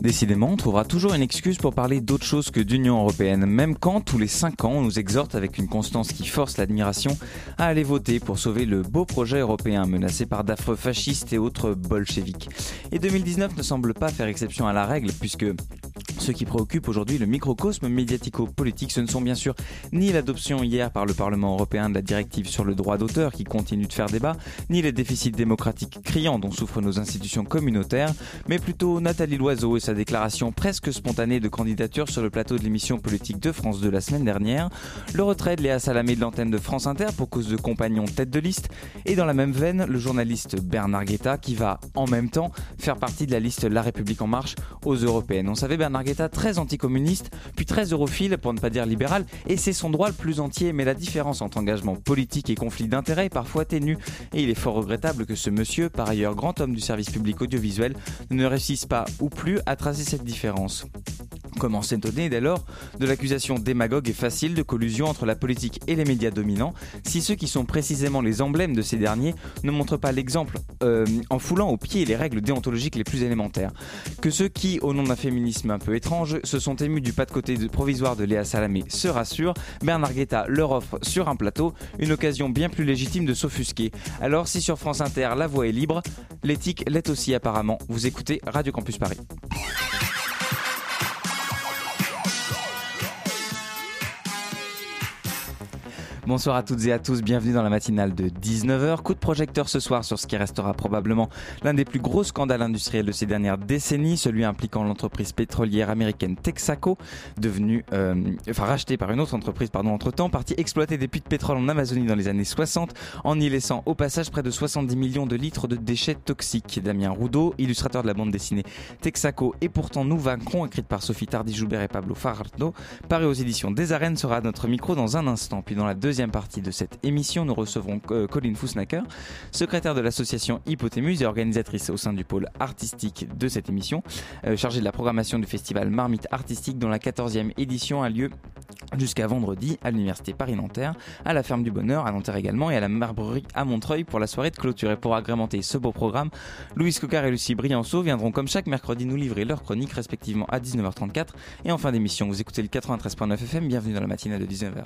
Décidément, on trouvera toujours une excuse pour parler d'autre chose que d'Union européenne, même quand, tous les 5 ans, on nous exhorte avec une constance qui force l'admiration à aller voter pour sauver le beau projet européen menacé par d'affreux fascistes et autres bolcheviques. Et 2019 ne semble pas faire exception à la règle, puisque ce qui préoccupe aujourd'hui le microcosme médiatico-politique, ce ne sont bien sûr ni l'adoption hier par le Parlement européen de la directive sur le droit d'auteur qui continue de faire débat, ni les déficits démocratiques criants dont souffrent nos institutions communautaires, mais plutôt Nathalie Loiseau et sa déclaration presque spontanée de candidature sur le plateau de l'émission politique de France de la semaine dernière, le retrait de Léa Salamé de l'antenne de France Inter pour cause de compagnons tête de liste, et dans la même veine, le journaliste Bernard Guetta qui va en même temps faire partie de la liste La République en marche aux européennes. On savait Bernard Guetta très anticommuniste, puis très europhile pour ne pas dire libéral, et c'est son droit le plus entier, mais la différence entre engagement politique et conflit d'intérêts est parfois ténue, et il est fort regrettable que ce monsieur, par ailleurs grand homme du service public audiovisuel, ne réussisse pas ou plus à tracer cette différence. Comment s'étonner dès lors de l'accusation démagogue et facile de collusion entre la politique et les médias dominants si ceux qui sont précisément les emblèmes de ces derniers ne montrent pas l'exemple euh, en foulant au pied les règles déontologiques les plus élémentaires Que ceux qui, au nom d'un féminisme un peu étrange, se sont émus du pas de côté provisoire de Léa Salamé se rassurent, Bernard Guetta leur offre sur un plateau une occasion bien plus légitime de s'offusquer. Alors si sur France Inter la voix est libre, l'éthique l'est aussi apparemment. Vous écoutez Radio Campus Paris. Bonsoir à toutes et à tous, bienvenue dans la matinale de 19h. Coup de projecteur ce soir sur ce qui restera probablement l'un des plus gros scandales industriels de ces dernières décennies, celui impliquant l'entreprise pétrolière américaine Texaco, devenue, euh, enfin rachetée par une autre entreprise, pardon, entre temps, partie exploiter des puits de pétrole en Amazonie dans les années 60, en y laissant au passage près de 70 millions de litres de déchets toxiques. Damien Roudot, illustrateur de la bande dessinée Texaco et pourtant nous vaincrons, écrite par Sophie Tardy-Joubert et Pablo Fajardo, paru aux éditions des Arènes, sera à notre micro dans un instant. Puis dans la deuxième deuxième partie de cette émission, nous recevrons euh, Colin Fussnacker, secrétaire de l'association Hypothémuse et organisatrice au sein du pôle artistique de cette émission, euh, chargée de la programmation du festival Marmite Artistique dont la 14e édition a lieu jusqu'à vendredi à l'université Paris-Nanterre, à la ferme du Bonheur à Nanterre également et à la Marbrerie à Montreuil pour la soirée de clôture. Et pour agrémenter ce beau programme, Louise Cocar et Lucie Brianceau viendront comme chaque mercredi nous livrer leurs chroniques respectivement à 19h34 et en fin d'émission. Vous écoutez le 93.9 FM, bienvenue dans la matinée de 19h.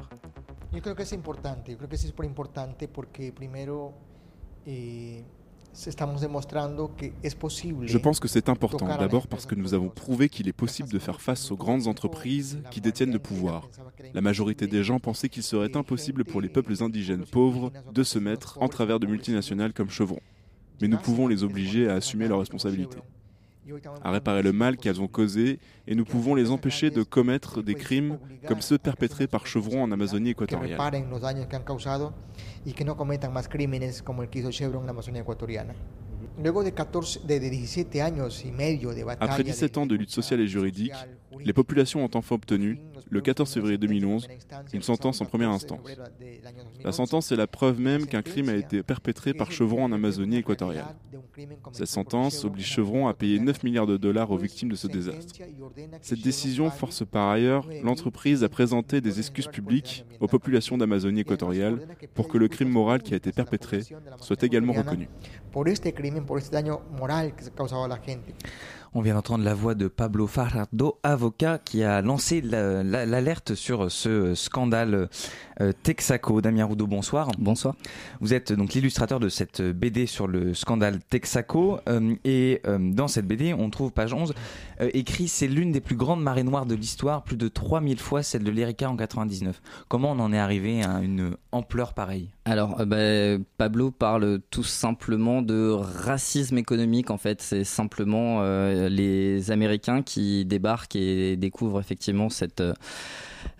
Yo creo que es importante, yo creo que es súper importante porque primero eh, estamos demostrando que es posible. Je pense que c'est important, d'abord parce que nous avons prouvé qu'il est possible de faire face aux grandes entreprises qui détiennent le pouvoir. La majorité des gens pensaient qu'il serait impossible pour les peuples indigènes pauvres de se mettre en travers de multinationales comme Chevron. Mais nous pouvons les obliger à assumer leurs responsabilités à réparer le mal qu'elles ont causé et nous pouvons les empêcher de commettre des crimes comme ceux perpétrés par Chevron en Amazonie équatoriale. Après 17 ans de lutte sociale et juridique, les populations ont enfin obtenu, le 14 février 2011, une sentence en première instance. La sentence est la preuve même qu'un crime a été perpétré par Chevron en Amazonie équatoriale. Cette sentence oblige Chevron à payer 9 milliards de dollars aux victimes de ce désastre. Cette décision force par ailleurs l'entreprise à présenter des excuses publiques aux populations d'Amazonie équatoriale pour que le crime moral qui a été perpétré soit également reconnu. On vient d'entendre la voix de Pablo Fajardo, avocat, qui a lancé l'alerte sur ce scandale euh, Texaco. Damien Roudot, bonsoir. Bonsoir. Vous êtes donc l'illustrateur de cette BD sur le scandale Texaco. Euh, et euh, dans cette BD, on trouve page 11, écrit c'est l'une des plus grandes marées noires de l'histoire, plus de 3000 fois celle de l'Erika en 99. Comment on en est arrivé à une ampleur pareille? Alors, bah, Pablo parle tout simplement de racisme économique, en fait. C'est simplement les Américains qui débarquent et découvrent effectivement cette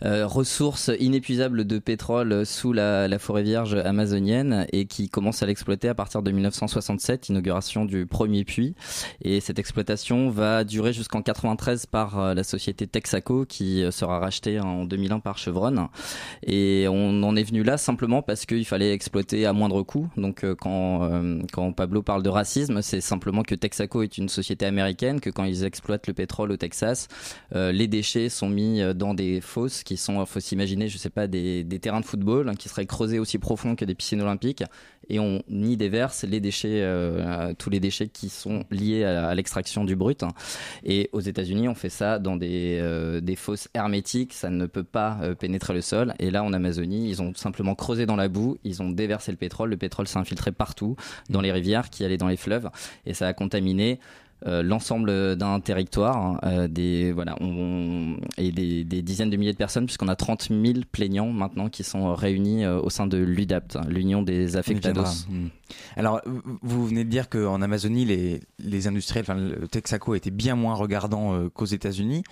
euh, ressource inépuisable de pétrole sous la, forêt vierge amazonienne et qui commence à l'exploiter à partir de 1967, inauguration du premier puits. Et cette exploitation va durer jusqu'en 93 par euh, la société Texaco qui euh, sera rachetée en 2001 par Chevron. Et on en est venu là simplement parce qu'il fallait exploiter à moindre coût. Donc quand, quand Pablo parle de racisme, c'est simplement que Texaco est une société américaine, que quand ils exploitent le pétrole au Texas, les déchets sont mis dans des fosses qui sont, faut s'imaginer, je sais pas, des, terrains de football hein, qui seraient creusés aussi profonds que des piscines olympiques, et on y déverse les déchets, euh, tous les déchets qui sont liés à, l'extraction du brut. Et aux États-Unis, on fait ça dans des, euh, des fosses hermétiques, ça ne peut pas euh, pénétrer le sol. Et là, en Amazonie, ils ont simplement creusé dans la boue, ils ont déversé le pétrole, le pétrole s'est infiltré partout, dans les rivières, qui allaient dans les fleuves, et ça a contaminé euh, l'ensemble d'un territoire euh, des voilà on, et des, des, dizaines de milliers de personnes puisqu'on a 30 000 plaignants maintenant qui sont réunis euh, au sein de l'UDAPT l'Union des affectados. Hmm. alors vous venez de dire qu'en Amazonie les, les industriels enfin le Texaco était bien moins regardant qu'aux États-Unis.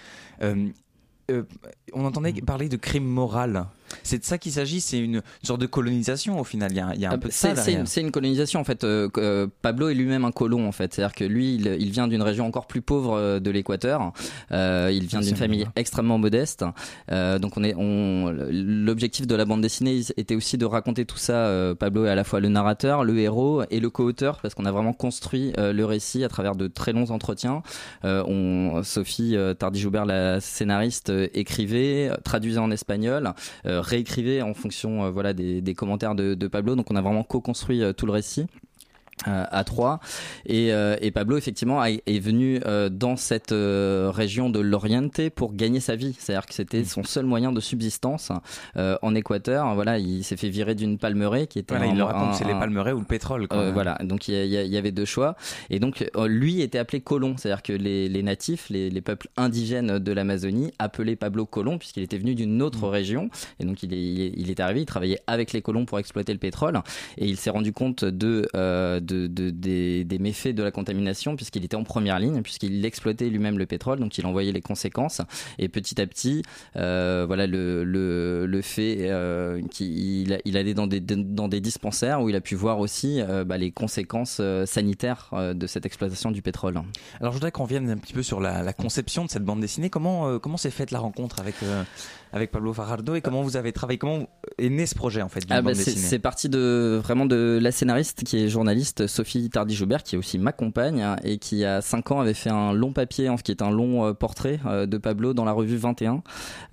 On entendait parler de crime moral c'est de ça qu'il s'agit, c'est une sorte de colonisation au final. Il y a, il y a un ah, peu ça C'est une, colonisation en fait. Euh, euh, Pablo est lui-même un colon en fait. C'est-à-dire que lui, il, vient d'une région encore plus pauvre euh, de l'Équateur. il vient d'une famille extrêmement modeste. donc on est, on, l'objectif de la bande dessinée était aussi de raconter tout ça. Pablo est à la fois le narrateur, le héros et le co-auteur parce qu'on a vraiment construit le récit à travers de très longs entretiens. on, Sophie Tardy-Joubert, la scénariste, écrivait, traduisait en espagnol réécrivait en fonction euh, voilà des, commentaires de, de, Pablo. Donc on a vraiment co-construit euh, tout le récit. Euh, à Troyes. Et, euh, et, Pablo effectivement est venu euh, dans cette région de l'Oriente pour gagner sa vie. C'est-à-dire que c'était son seul moyen de subsistance en Équateur. Voilà il s'est fait virer d'une palmeraie qui était voilà, il raconte c'est les palmeraies ou le pétrole quoi. voilà donc il y, y, avait deux choix. Et donc lui était appelé colon. C'est-à-dire que les, les natifs les, les, peuples indigènes de l'Amazonie appelaient Pablo colon puisqu'il était venu d'une autre mm. région. Et donc il est, il est arrivé il travaillait avec les colons pour exploiter le pétrole. Et il s'est rendu compte de de, des, méfaits de la contamination puisqu'il était en première ligne, puisqu'il exploitait lui-même le pétrole, donc il envoyait les conséquences. Et petit à petit, euh, voilà le, le, fait euh, qu'il il allait dans des, dans des dispensaires où il a pu voir aussi euh, bah, les conséquences sanitaires de cette exploitation du pétrole. Alors je voudrais qu'on revienne un petit peu sur la, conception de cette bande dessinée. Comment comment s'est faite la rencontre avec avec Pablo Fajardo et comment vous avez travaillé Comment est né ce projet en fait ah bah C'est parti de vraiment de la scénariste qui est journaliste Sophie Tardy-Joubert qui est aussi ma compagne hein, et qui a 5 ans avait fait un long papier en ce qui est un long euh, portrait euh, de Pablo dans la revue 21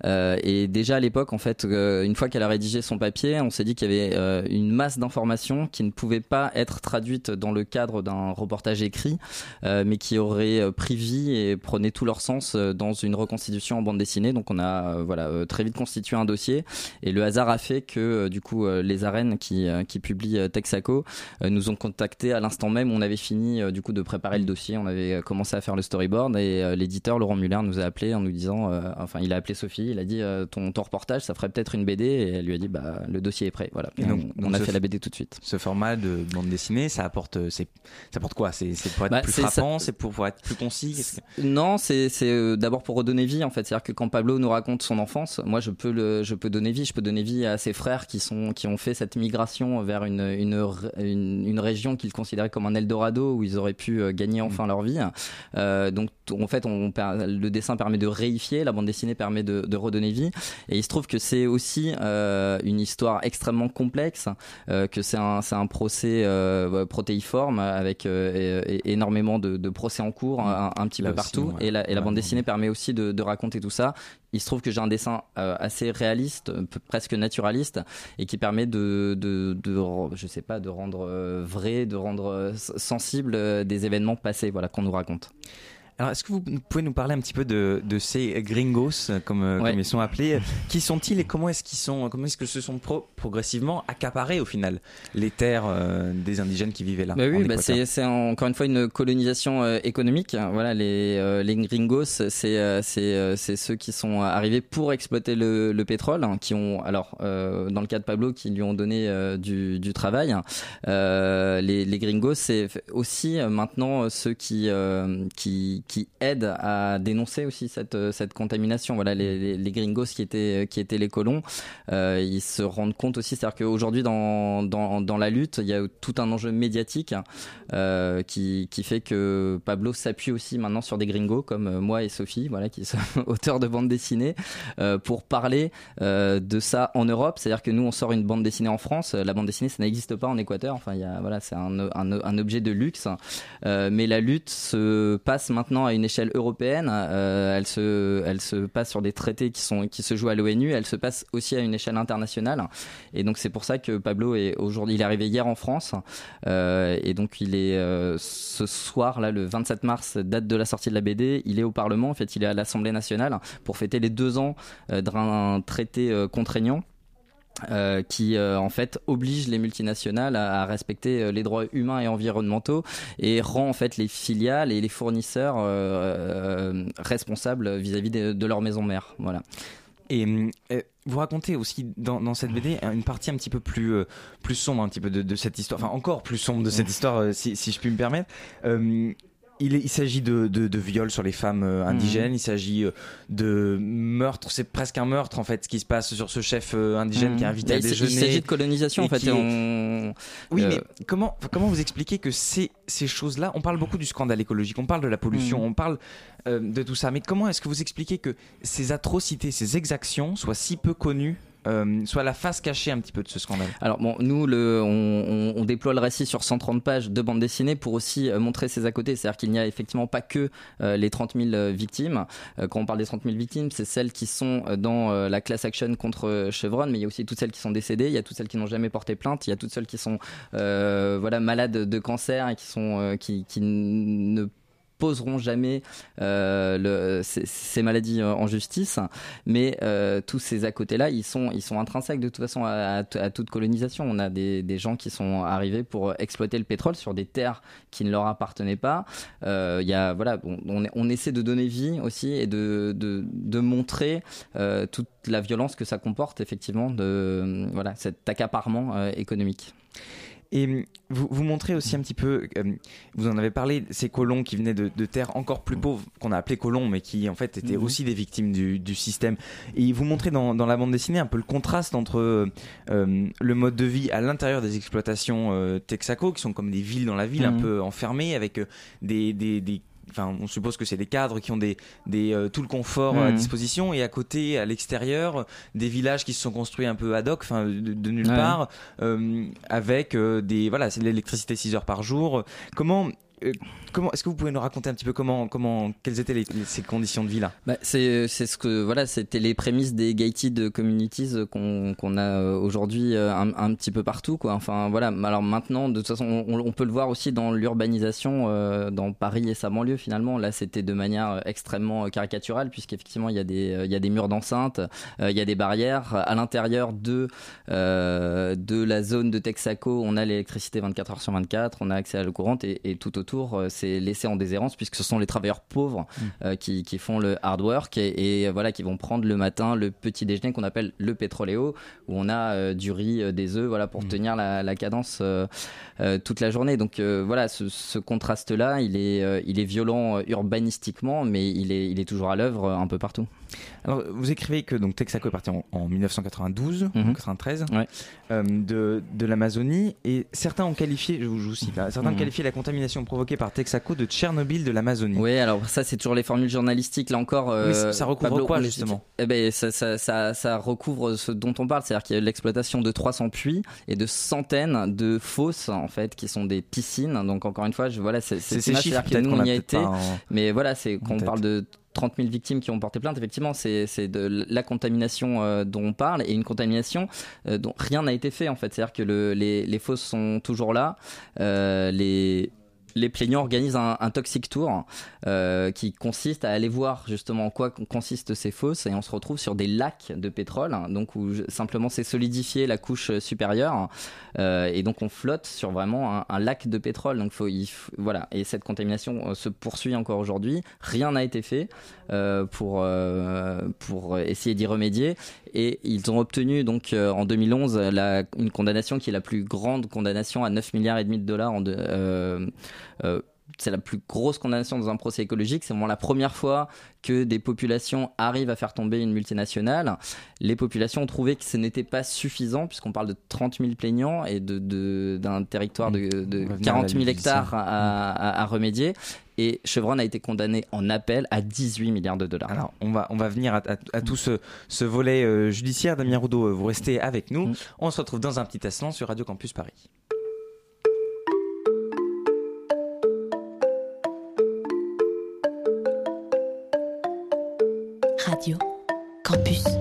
euh, et déjà à l'époque en fait une fois qu'elle a rédigé son papier on s'est dit qu'il y avait une masse d'informations qui ne pouvaient pas être traduites dans le cadre d'un reportage écrit mais qui auraient pris vie et prenaient tout leur sens dans une reconstitution en bande dessinée. Donc on a voilà très vite constitué un dossier. Et le hasard a fait que du coup les arènes qui, qui publient Texaco nous ont contacté à l'instant même. On avait fini euh, du coup de préparer le dossier, on avait euh, commencé à faire le storyboard et euh, l'éditeur Laurent Muller nous a appelé en nous disant, enfin il a appelé Sophie, il a dit ton, ton reportage ça ferait peut-être une BD et elle lui a dit bah le dossier est prêt, voilà. Et, donc, on, a fait la BD tout de suite. Ce format de bande dessinée, ça apporte, c'est, ça apporte quoi? C'est pour être bah, plus frappant, c'est pour, être plus concis? Non, c'est d'abord pour redonner vie en fait, c'est-à-dire que quand Pablo nous raconte son enfance, moi je peux le, je peux donner vie, je peux donner vie à ses frères qui sont, qui ont fait cette migration vers une, une, une, une région qu'ils considéraient comme un Eldorado où ils auraient pu euh, gagner mm. enfin leur vie. Euh, donc en fait, on, le dessin permet de réifier, la bande dessinée permet de, de redonner vie. Et il se trouve que c'est aussi euh, une histoire extrêmement complexe, euh, que c'est un, procès euh, protéiforme avec euh, énormément de, de, procès en cours un, petit peu partout. Et la, et la bande dessinée permet aussi de, de raconter tout ça il se trouve que j'ai un dessin assez réaliste, presque naturaliste, et qui permet de, de, je sais pas, de rendre vrai, de rendre sensible des événements passés, voilà, qu'on nous raconte. Alors, est-ce que vous pouvez nous parler un petit peu de, de ces gringos, comme, euh, comme ils sont appelés Qui sont-ils et comment est-ce qu'ils sont Comment est-ce que se sont progressivement accaparés au final les terres euh, des indigènes qui vivaient là bah Oui, bah c'est encore une fois une colonisation euh, économique. Voilà, les, les gringos, c'est c'est c'est ceux qui sont arrivés pour exploiter le, le pétrole, hein, qui ont alors dans le cas de Pablo, qui lui ont donné du, du travail. les, les gringos, c'est aussi maintenant ceux qui qui qui aident à dénoncer aussi cette, cette contamination. Voilà, les, les, gringos qui étaient, qui étaient les colons, ils se rendent compte aussi, c'est-à-dire qu'aujourd'hui dans, dans, dans, la lutte, il y a tout un enjeu médiatique qui, qui fait que Pablo s'appuie aussi maintenant sur des gringos comme moi et Sophie, voilà, qui sont auteurs de bande dessinée, pour parler de ça en Europe. C'est-à-dire que nous, on sort une bande dessinée en France. La bande dessinée, ça n'existe pas en Équateur. Enfin, il y a, voilà, c'est un, un, objet de luxe. Euh, mais la lutte se passe maintenant à une échelle européenne. Euh, elle se, passe sur des traités qui se jouent à l'ONU. Elle se passe aussi à une échelle internationale. Et donc, c'est pour ça que Pablo est aujourd'hui, arrivé hier en France. Euh, et donc, il est ce soir là, le 27 mars, date de la sortie de la BD. Il est au Parlement. En fait, il est à l'Assemblée nationale pour fêter les deux ans d'un traité contraignant. Euh, qui euh, en fait oblige les multinationales à, respecter euh, les droits humains et environnementaux et rend en fait les filiales et les fournisseurs responsables vis-à-vis de, leur maison mère. Voilà. Et vous racontez aussi dans, cette BD une partie un petit peu plus plus sombre un petit peu de, cette histoire, enfin encore plus sombre de cette histoire si, si, je puis me permettre il, il s'agit de, de, de viols sur les femmes euh, indigènes, mmh. il s'agit euh, de meurtre, c'est presque un meurtre en fait ce qui se passe sur ce chef euh, indigène qui est invité à déjeuner. Il s'agit de colonisation en fait. Oui, mais comment, comment vous expliquez que ces, ces choses-là, on parle beaucoup du scandale écologique, on parle de la pollution, mmh. on parle de tout ça, mais comment est-ce que vous expliquez que ces atrocités, ces exactions soient si peu connues euh, soit la face cachée un petit peu de ce scandale Alors bon, nous, on, déploie le récit sur 130 pages de bande dessinée pour aussi euh, montrer ses à côté. C'est-à-dire qu'il n'y a effectivement pas que euh, les 30 000 victimes. quand on parle des 30 000 victimes, c'est celles qui sont dans la class action contre Chevron, mais il y a aussi toutes celles qui sont décédées, il y a toutes celles qui n'ont jamais porté plainte, il y a toutes celles qui sont malades de cancer et qui sont qui, qui ne poseront jamais euh, ces, maladies euh, en justice, mais euh, tous ces à côté-là, ils sont, ils sont intrinsèques de toute façon à, toute colonisation. On a des, gens qui sont arrivés pour exploiter le pétrole sur des terres qui ne leur appartenaient pas. Il y a, voilà, on, on, essaie de donner vie aussi et de, de, de montrer toute la violence que ça comporte effectivement de voilà cet accaparement économique. Et hum, vous, vous montrez aussi un petit peu, hum, vous en avez parlé, ces colons qui venaient de, terres encore plus pauvres, qu'on a appelés colons, mais qui en fait étaient mhm. aussi des victimes du, système. Et vous montrez dans, la bande dessinée un peu le contraste entre hum, le mode de vie à l'intérieur des exploitations euh, Texaco, qui sont comme des villes dans la ville, un mhm. peu enfermées, avec euh, des, des, des enfin, on suppose que c'est des cadres qui ont des, des euh, tout le confort à mmh. disposition et à côté, à l'extérieur, des villages qui se sont construits un peu ad hoc, enfin, de, nulle part, euh, avec euh, des, voilà, c'est l'électricité 6 heures par jour. Comment euh, comment est-ce que vous pouvez nous raconter un petit peu comment comment quelles étaient ces conditions de vie là? Bah, c'est c'est ce que voilà c'était les prémices des gated communities qu'on a euh, aujourd'hui euh, un, petit peu partout quoi. Enfin voilà alors maintenant de toute façon on, peut le voir aussi dans l'urbanisation dans Paris et sa banlieue finalement. Là c'était de manière extrêmement caricaturale puisqu'effectivement il y a des il y a des murs d'enceinte il y a des barrières. À l'intérieur de de la zone de Texaco on a l'électricité 24 heures sur 24 on a accès à l'eau courante et tout autour euh, c'est laissé en déshérence puisque ce sont les travailleurs pauvres mm. euh, qui, qui, font le hard work et, voilà qui vont prendre le matin le petit déjeuner qu'on appelle le pétroléo où on a euh, du riz, des œufs, voilà pour mm. tenir la, la cadence toute la journée. Donc voilà, ce, ce contraste-là, il est, il est violent urbanistiquement, mais il est, il est toujours à l'œuvre un peu partout. Alors, vous écrivez que donc Texaco est parti en, 1992, 1993, mhm. euh, de, de l'Amazonie, et certains ont qualifié, je vous, cite, hein, certains ont mhm. qualifié la contamination provoquée par Texaco de Tchernobyl de l'Amazonie. Oui, alors ça c'est toujours les formules journalistiques. Là encore, euh, ça recouvre quoi justement Eh ben, ça, ça, ça, ça, recouvre ce dont on parle, c'est-à-dire qu'il y a l'exploitation de 300 puits et de centaines de fosses en fait qui sont des piscines. Donc encore une fois, je, voilà, c'est ces chiffres que nous on y a été, mais voilà, c'est quand on parle de 30 000 victimes qui ont porté plainte, effectivement, c'est de la contamination euh, dont on parle et une contamination euh, dont rien n'a été fait en fait. C'est-à-dire que le, les, les fosses sont toujours là, euh, les les plaignants organisent un, toxic tour euh, qui consiste à aller voir justement en quoi consistent ces fosses et on se retrouve sur des lacs de pétrole, donc où simplement c'est solidifié la couche supérieure euh, et donc on flotte sur vraiment un, lac de pétrole. Donc faut, il, voilà et cette contamination euh, se poursuit encore aujourd'hui. Rien n'a été fait pour essayer d'y remédier et ils ont obtenu donc euh, en 2011 la, une condamnation qui est la plus grande condamnation à 9 milliards et demi de dollars en euh, euh, c'est la plus grosse condamnation dans un procès écologique. C'est vraiment la première fois que des populations arrivent à faire tomber une multinationale. Les populations ont trouvé que ce n'était pas suffisant, puisqu'on parle de 30 000 plaignants et d'un de, territoire de, de 40 000 hectares à, à, remédier. Et Chevron a été condamné en appel à 18 milliards de dollars. Alors, on va, on va venir à, tout ce, ce volet euh, judiciaire. Damien Roudot, euh, vous restez avec nous. Mm. On se retrouve dans un petit instant sur Radio Campus Paris. Campus.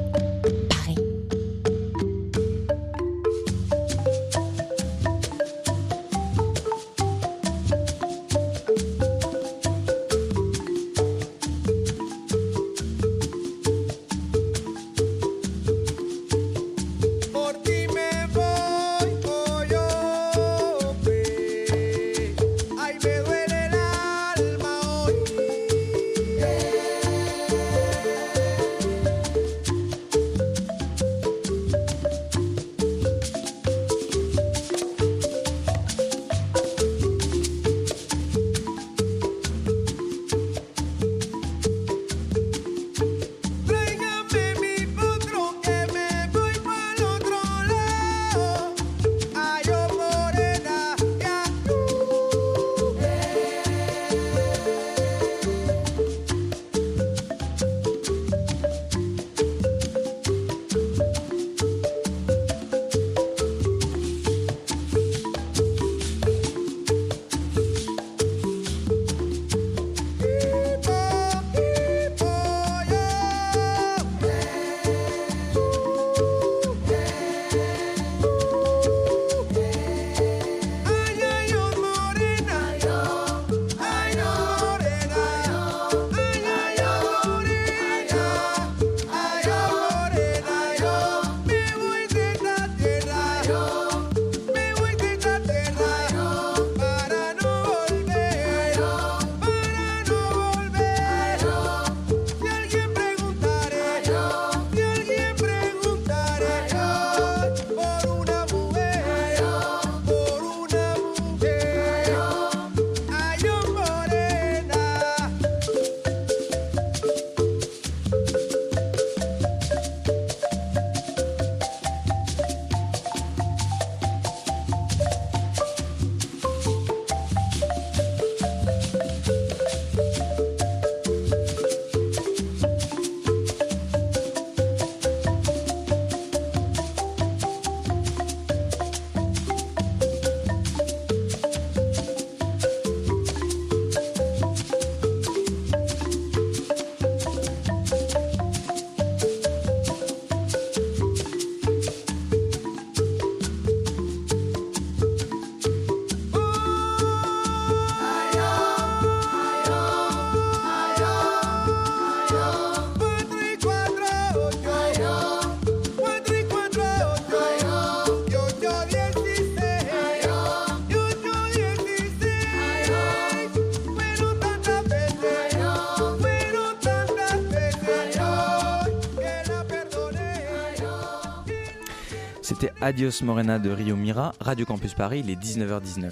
Adios Morena de Rio Mira, Radio Campus Paris, il est 19h19.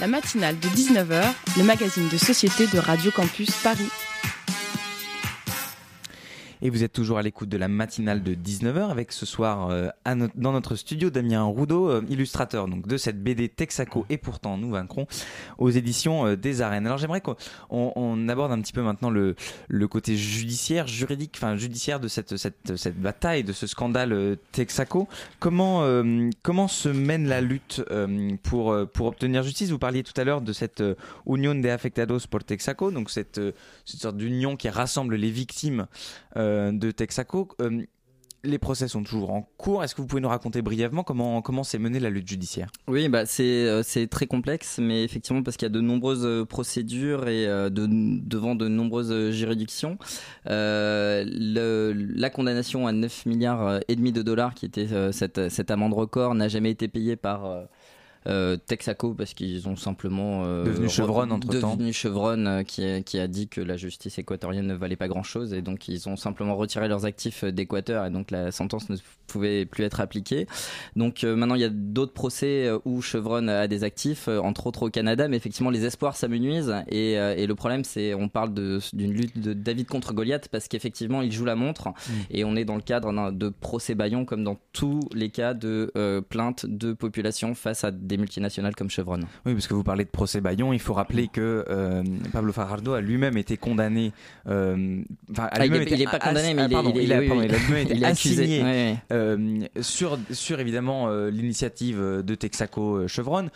La matinale de 19h, le magazine de société de Radio Campus Paris. Et vous êtes toujours à l'écoute de la matinale de 19h avec ce soir euh, dans notre studio Damien Roudot, euh, illustrateur donc de cette BD Texaco et pourtant nous vaincrons aux éditions euh, des arènes. Alors j'aimerais qu'on aborde un petit peu maintenant le, côté judiciaire, juridique, enfin judiciaire de cette, cette, cette bataille, de ce scandale Texaco. Comment, comment se mène la lutte pour, pour obtenir justice? Vous parliez tout à l'heure de cette Union de Afectados por Texaco, donc cette, cette sorte d'union qui rassemble les victimes de Texaco. Euh, les procès sont toujours en cours. Est-ce que vous pouvez nous raconter brièvement comment comment s'est menée la lutte judiciaire? Oui, bah c'est euh, c'est très complexe, mais effectivement parce qu'il y a de nombreuses procédures et de, devant de nombreuses juridictions, la condamnation à 9 milliards et demi de dollars qui était cette cette amende record n'a jamais été payée par Texaco parce qu'ils ont simplement devenu Chevron entre temps. Devenu Chevron qui, qui a dit que la justice équatorienne ne valait pas grand chose et donc ils ont simplement retiré leurs actifs d'Équateur et donc la sentence ne pouvait plus être appliquée. Donc maintenant il y a d'autres procès où Chevron a des actifs, entre autres au Canada, mais effectivement les espoirs s'amenuisent et, et le problème c'est on parle d'une lutte de David contre Goliath parce qu'effectivement il joue la montre mm. et on est dans le cadre de procès Bayon comme dans tous les cas de euh, plaintes de population face à des multinationales comme Chevron. Oui, parce que vous parlez de procès Bayon, il faut rappeler que euh, Pablo Fajardo a lui-même été condamné. Euh, ah, il n'est pas condamné, mais il, est, il, a, assigné sur, sur évidemment l'initiative de Texaco Chevron.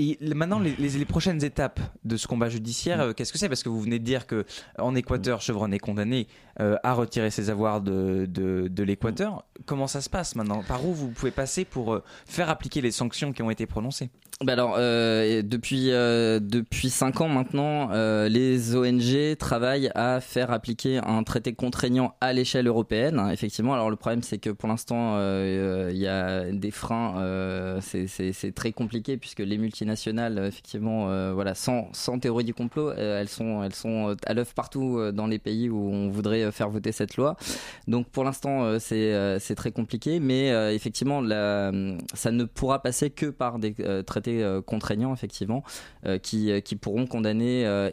Et maintenant, les, prochaines étapes de ce combat judiciaire, mm. qu'est-ce que c'est? Parce que vous venez de dire que en Équateur, Chevron est condamné euh, à retirer ses avoirs de, de, l'Équateur. Comment ça se passe maintenant? Par où vous pouvez passer pour euh, faire appliquer les sanctions qui ont été prononcées? Bah alors, euh, depuis euh, depuis cinq ans maintenant, euh, les ONG travaillent à faire appliquer un traité contraignant à l'échelle européenne. Effectivement, alors le problème c'est que pour l'instant, euh, il y a des freins. c'est très compliqué puisque les multinationales, effectivement, voilà, sans théorie du complot, elles sont elles sont à l'œuvre partout dans les pays où on voudrait faire voter cette loi. Donc pour l'instant, c'est très compliqué, mais effectivement, la, ça ne pourra passer que par des traités euh, contraignants, effectivement, euh, qui, euh, qui pourront condamner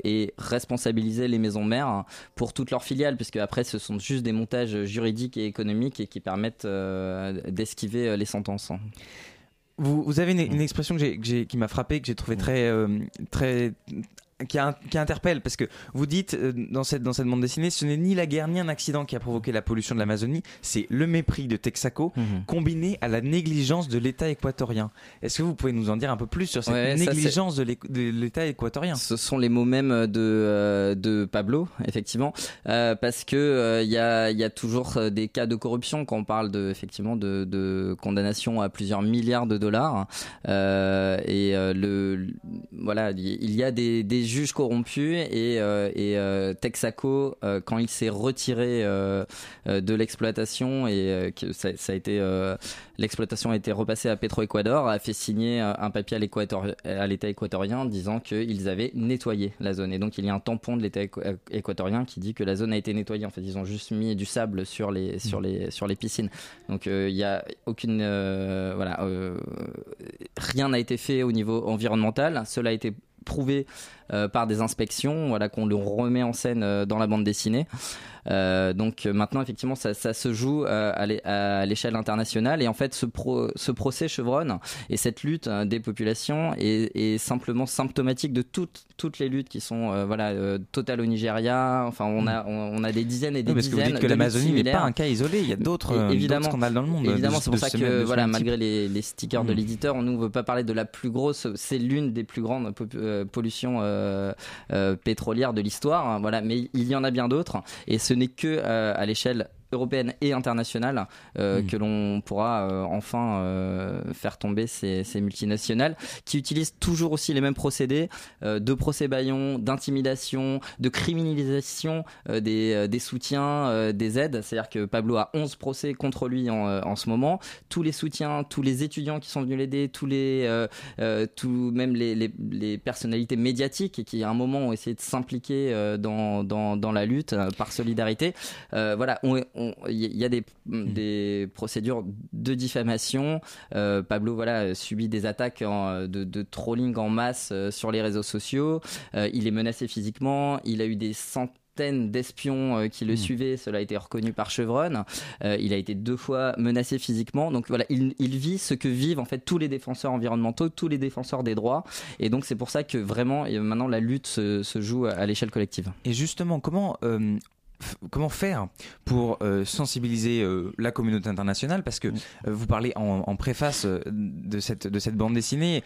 et responsabiliser les maisons mères pour toutes leurs filiales, puisque après, ce sont juste des montages juridiques et économiques et qui permettent d'esquiver les sentences. Vous, vous, avez une, expression que qui m'a frappé, que j'ai trouvé très, très qui, interpelle parce que vous dites euh, dans cette dans cette bande dessinée ce n'est ni la guerre ni un accident qui a provoqué la pollution de l'Amazonie c'est le mépris de Texaco mhm. combiné à la négligence de l'État équatorien. Est-ce que vous pouvez nous en dire un peu plus sur cette négligence de l'État équatorien? Ce sont les mots mêmes de euh, de Pablo effectivement euh, parce que il y a il y a toujours des cas de corruption. Quand on parle de effectivement de, de condamnation à plusieurs milliards de dollars et le voilà il y a des, des juges corrompus et, euh, et euh, Texaco, euh, quand il s'est retiré de l'exploitation et que ça, ça, a été l'exploitation a été repassée à Petro-Ecuador, a fait signer un papier à l'État équatorien disant qu'ils avaient nettoyé la zone. Et donc il y a un tampon de l'État équatorien qui dit que la zone a été nettoyée. En fait, ils ont juste mis du sable sur les sur les sur les piscines. Donc il n'y a aucune voilà rien n'a été fait au niveau environnemental. Cela a été prouvé euh, par des inspections, voilà qu'on le remet en scène euh, dans la bande dessinée. Euh, donc maintenant, effectivement, ça, ça se joue à l'échelle internationale. Et en fait, ce, pro, ce procès Chevron et cette lutte des populations est, est, simplement symptomatique de toutes, toutes les luttes qui sont voilà, totales au Nigeria. Enfin, on a, on, a des dizaines et des dizaines. Parce que vous dites que l'Amazonie n'est pas un cas isolé. Il y a d'autres scandales dans le monde. Évidemment, c'est pour ça que, voilà, malgré les, les, stickers de mm. l'éditeur, on ne veut pas parler de la plus grosse. C'est l'une des plus grandes pollutions euh, euh, pétrolière de l'histoire. Hein, voilà, mais il y en a bien d'autres, et ce n'est que euh, à l'échelle européenne et internationale euh, hmm. que l'on pourra euh, enfin euh, faire tomber ces, ces, multinationales qui utilisent toujours aussi les mêmes procédés de procès baillon, d'intimidation, de criminalisation des, des, soutiens, des aides. C'est-à-dire que Pablo a 11 procès contre lui en, en, ce moment. Tous les soutiens, tous les étudiants qui sont venus l'aider, tous les, tout, même les, les, les, personnalités médiatiques qui à un moment ont essayé de s'impliquer dans, dans, dans, la lutte par solidarité, voilà, ont, il y a des, mm. des, procédures de diffamation. Euh, Pablo voilà subit des attaques de, de, trolling en masse euh, sur les réseaux sociaux. Euh, il est menacé physiquement. Il a eu des centaines d'espions qui le mm. suivaient. Cela a été reconnu par Chevron. il a été deux fois menacé physiquement. Donc voilà, il, il, vit ce que vivent en fait tous les défenseurs environnementaux, tous les défenseurs des droits. Et donc c'est pour ça que vraiment maintenant la lutte se, se joue à l'échelle collective. Et justement, comment comment faire pour euh, sensibiliser euh, la communauté internationale? Parce que mm. euh, vous parlez en, préface de cette de cette bande dessinée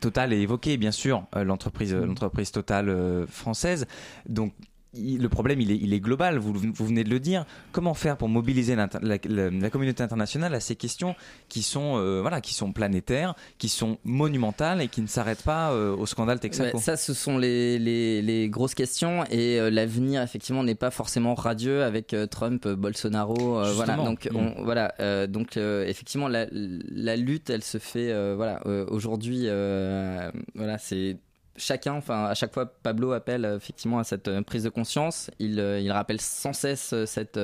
Total est évoqué bien sûr l'entreprise mm. l'entreprise Total française donc le problème, il est, il est global, vous, vous, venez de le dire. Comment faire pour mobiliser la, la, communauté internationale à ces questions qui sont, euh, voilà, qui sont planétaires, qui sont monumentales et qui ne s'arrêtent pas euh, au scandale Texaco Ça, ce sont les, les, les grosses questions et euh, l'avenir, effectivement, n'est pas forcément radieux avec Trump, Bolsonaro. voilà, donc, mm. voilà, donc effectivement, la, la, lutte, elle se fait, voilà, aujourd'hui, voilà, c'est chacun, enfin à chaque fois, Pablo appelle euh, effectivement à cette euh, prise de conscience. Il, euh, il rappelle sans cesse cette,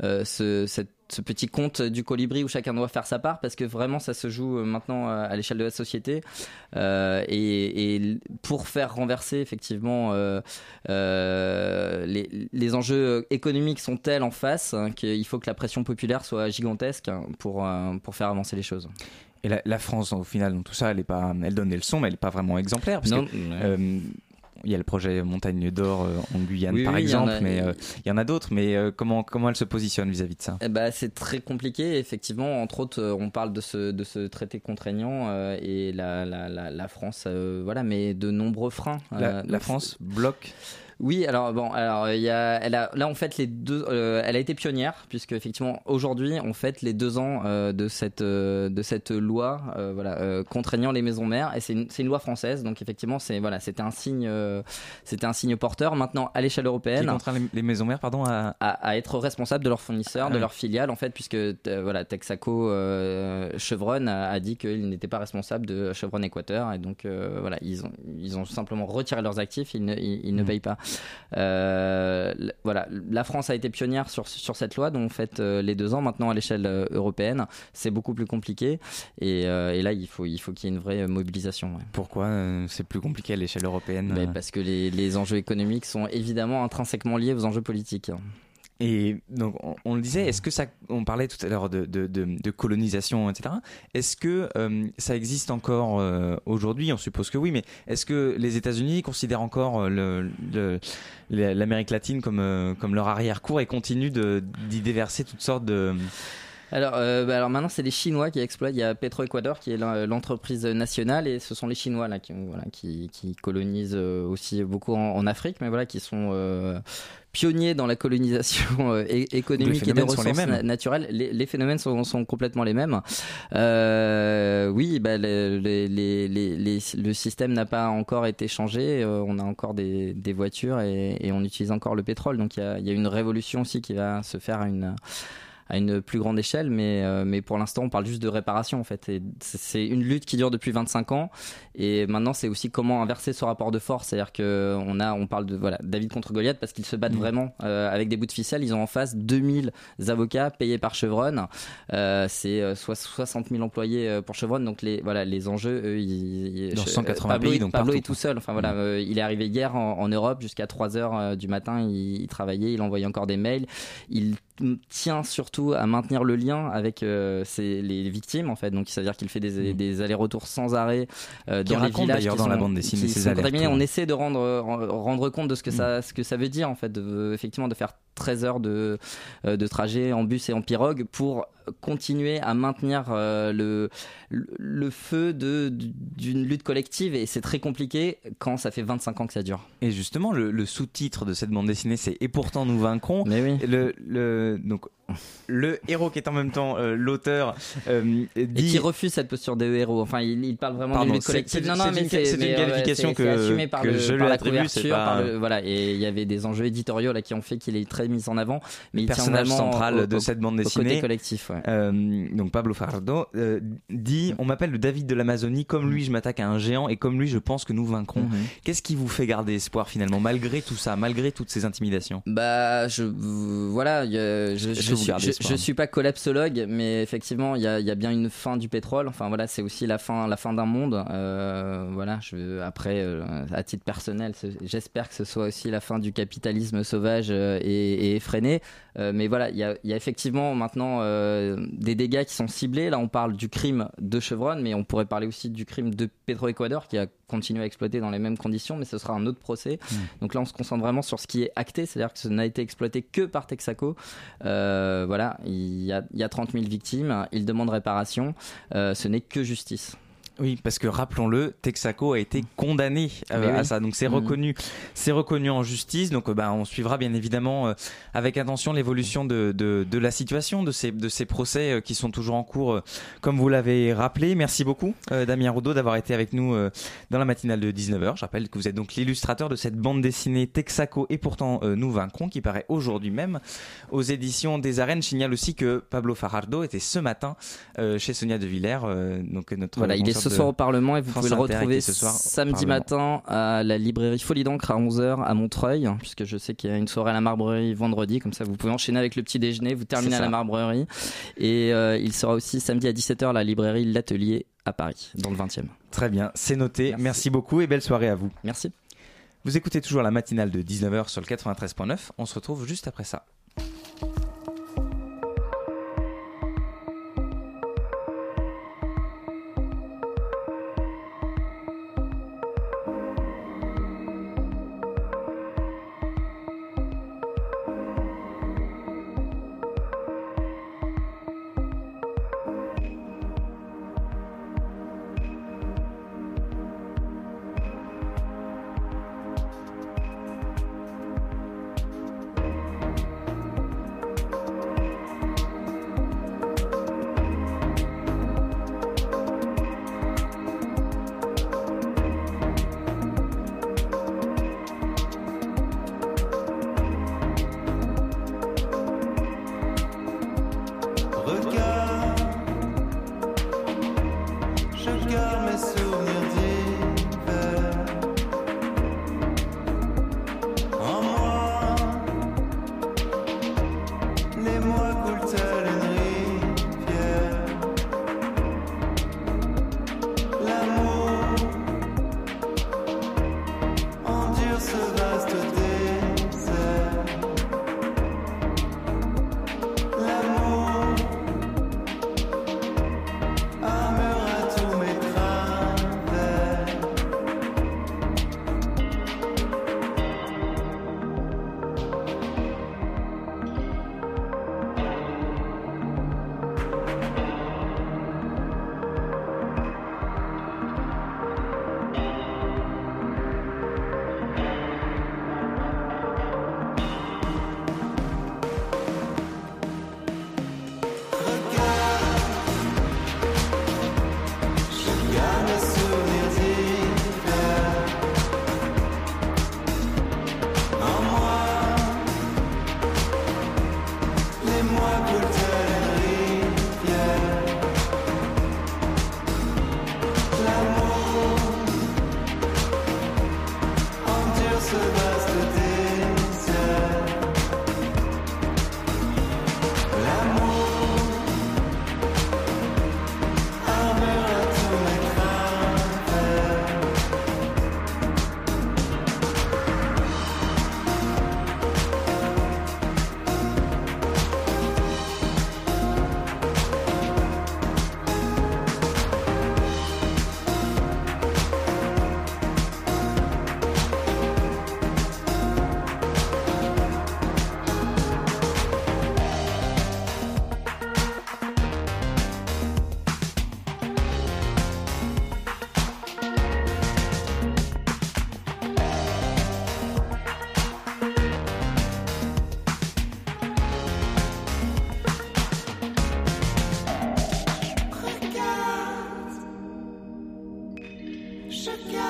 ce, petit conte du colibri où chacun doit faire sa part parce que vraiment ça se joue maintenant à l'échelle de la société et, pour faire renverser effectivement les, enjeux économiques sont tels en face hein, qu'il faut que la pression populaire soit gigantesque pour faire avancer les choses. Et la, France, au final, dans tout ça, elle, est pas, elle donne des leçons, mais elle n'est pas vraiment exemplaire. Parce que, euh, il y a le projet Montagne d'Or euh, en Guyane, par exemple, mais euh, il y en a d'autres. Mais comment, comment elle se positionne vis-à-vis de ça? Eh ben, C'est très compliqué. Effectivement, entre autres, on parle de ce, de ce traité contraignant et la, la, la, la France, voilà, mais de nombreux freins. la France bloque oui, alors bon, alors il y a, elle a, là on fait les deux, euh, elle a été pionnière puisque effectivement aujourd'hui on fête les deux ans euh, de cette euh, de cette loi, voilà, contraignant les maisons mères et c'est une, une, loi française donc effectivement c'est voilà c'était un signe c'était un signe porteur. Maintenant à l'échelle européenne, qui contraint les, maisons mères pardon à... À, être responsable de leurs fournisseurs, de leurs filiales en fait puisque voilà Texaco Chevron a, dit qu'il n'était pas responsable de Chevron Équateur et donc voilà ils ont ils ont simplement retiré leurs actifs, ils ne, ils, ne mmh. payent pas. Euh, voilà, la France a été pionnière sur, sur cette loi, dont on fait euh, les deux ans. Maintenant, à l'échelle euh, européenne, c'est beaucoup plus compliqué. Et, et, là, il faut qu'il faut qu'il y ait une vraie mobilisation. Pourquoi c'est plus compliqué à l'échelle européenne Mais Parce que les, les enjeux économiques sont évidemment intrinsèquement liés aux enjeux politiques. Et donc, on, le disait, est-ce que ça, on parlait tout à l'heure de, de, de, colonisation, etc. Est-ce que euh, ça existe encore euh, aujourd'hui? On suppose que oui, mais est-ce que les États-Unis considèrent encore euh, le, l'Amérique latine comme, comme leur arrière-cour et continuent d'y déverser toutes sortes de alors, bah, alors maintenant, c'est les Chinois qui exploitent. Il y a Petro-Ecuador qui est l'entreprise nationale et ce sont les Chinois là qui, voilà, qui, qui colonisent aussi beaucoup en, en, Afrique, mais voilà, qui sont pionniers dans la colonisation euh, économique et des ressources les naturelles. Les, phénomènes sont, sont, complètement les mêmes. Euh, oui, bah, le système n'a pas encore été changé. Euh, on a encore des, des voitures et, et, on utilise encore le pétrole. Donc il y a, y a, une révolution aussi qui va se faire à une à une plus grande échelle, mais, euh, mais pour l'instant, on parle juste de réparation en fait. C'est une lutte qui dure depuis 25 ans, et maintenant, c'est aussi comment inverser ce rapport de force. C'est-à-dire que on a, on parle de voilà, David contre Goliath parce qu'ils se battent mm. vraiment euh, avec des bouts de ficelle. Ils ont en face 2000 avocats payés par Chevron. Euh, c'est 60 000 employés pour Chevron, donc les voilà, les enjeux, eux, ils, Dans 180 Pablo, pays, donc Pablo est tout seul. Enfin voilà, mm. il est arrivé hier en, Europe jusqu'à 3 heures du matin. Il, il travaillait, il envoyait encore des mails. Il tient surtout à maintenir le lien avec euh, les victimes en fait donc c'est à dire qu'il fait des, mm. des allers-retours sans arrêt euh, dans les villages d'ailleurs dans la bande dessinée ces allers on essaie de rendre rendre compte de ce que mm. ça ce que ça veut dire en fait de, effectivement de faire 13 heures de, euh, de trajet en bus et en pirogue pour continuer à maintenir euh, le, le feu d'une lutte collective et c'est très compliqué quand ça fait 25 ans que ça dure. Et justement, le, sous-titre de cette bande dessinée, c'est Et pourtant nous vaincrons. Mais oui. Le, le, donc, le héros qui est en même temps euh, l'auteur euh, et qui refuse cette posture de héros. Enfin, il, parle vraiment d'une lutte collective. Non, non, mais c'est une qualification que, par, que le, je par la couverture. Par voilà, et il y avait des enjeux éditoriaux là qui ont fait qu'il est très mis en avant. Mais le personnage central de cette bande dessinée. Côté collectif. Euh, donc Pablo Fardo euh, dit on m'appelle le David de l'Amazonie comme lui je m'attaque à un géant et comme lui je pense que nous vaincrons. Mhm. Qu'est-ce qui vous fait garder espoir finalement malgré tout ça, malgré toutes ces intimidations? Bah je voilà, je, je, je, suis, pas collapsologue mais effectivement il y a, y a, bien une fin du pétrole. Enfin voilà c'est aussi la fin la fin d'un monde. Euh, voilà je, après à titre personnel j'espère que ce soit aussi la fin du capitalisme sauvage et, et effréné. mais voilà il y a, y a effectivement maintenant des dégâts qui sont ciblés. Là, on parle du crime de Chevron, mais on pourrait parler aussi du crime de Petro-Ecuador qui a continué à exploiter dans les mêmes conditions, mais ce sera un autre procès. Hmm. Donc là, on se concentre vraiment sur ce qui est acté, c'est-à-dire que ce n'a été exploité que par Texaco. Euh, voilà, il y, a, il y, a, 30 000 victimes, il demande réparation, euh, ce n'est que justice. Oui, parce que rappelons-le, Texaco a été condamné euh, à ça, donc c'est mmh. reconnu, c'est reconnu en justice. Donc, bah, on suivra bien évidemment avec attention l'évolution de, de, de, la situation de ces de ces procès qui sont toujours en cours, comme vous l'avez rappelé. Merci beaucoup, Damien Roudot, d'avoir été avec nous dans la matinale de 19h. Je rappelle que vous êtes donc l'illustrateur de cette bande dessinée Texaco et pourtant nous vaincrons, qui paraît aujourd'hui même aux éditions des Arènes. Je signale aussi que Pablo Fajardo était ce matin chez Sonia De Villers, donc notre voilà, il est ce soir au Parlement et vous pouvez le retrouver ce soir samedi matin à la librairie Folie d'encre à 11h à Montreuil, puisque je sais qu'il y a une soirée à la Marbrerie vendredi, comme ça vous pouvez enchaîner avec le petit déjeuner, vous terminez à la Marbrerie. Et euh, il sera aussi samedi à 17h à la librairie L'Atelier à Paris, dans le 20e. Très bien, c'est noté. Merci. Merci beaucoup et belle soirée à vous. Merci. Vous écoutez toujours la matinale de 19h sur le 93.9. On se retrouve juste après ça. should.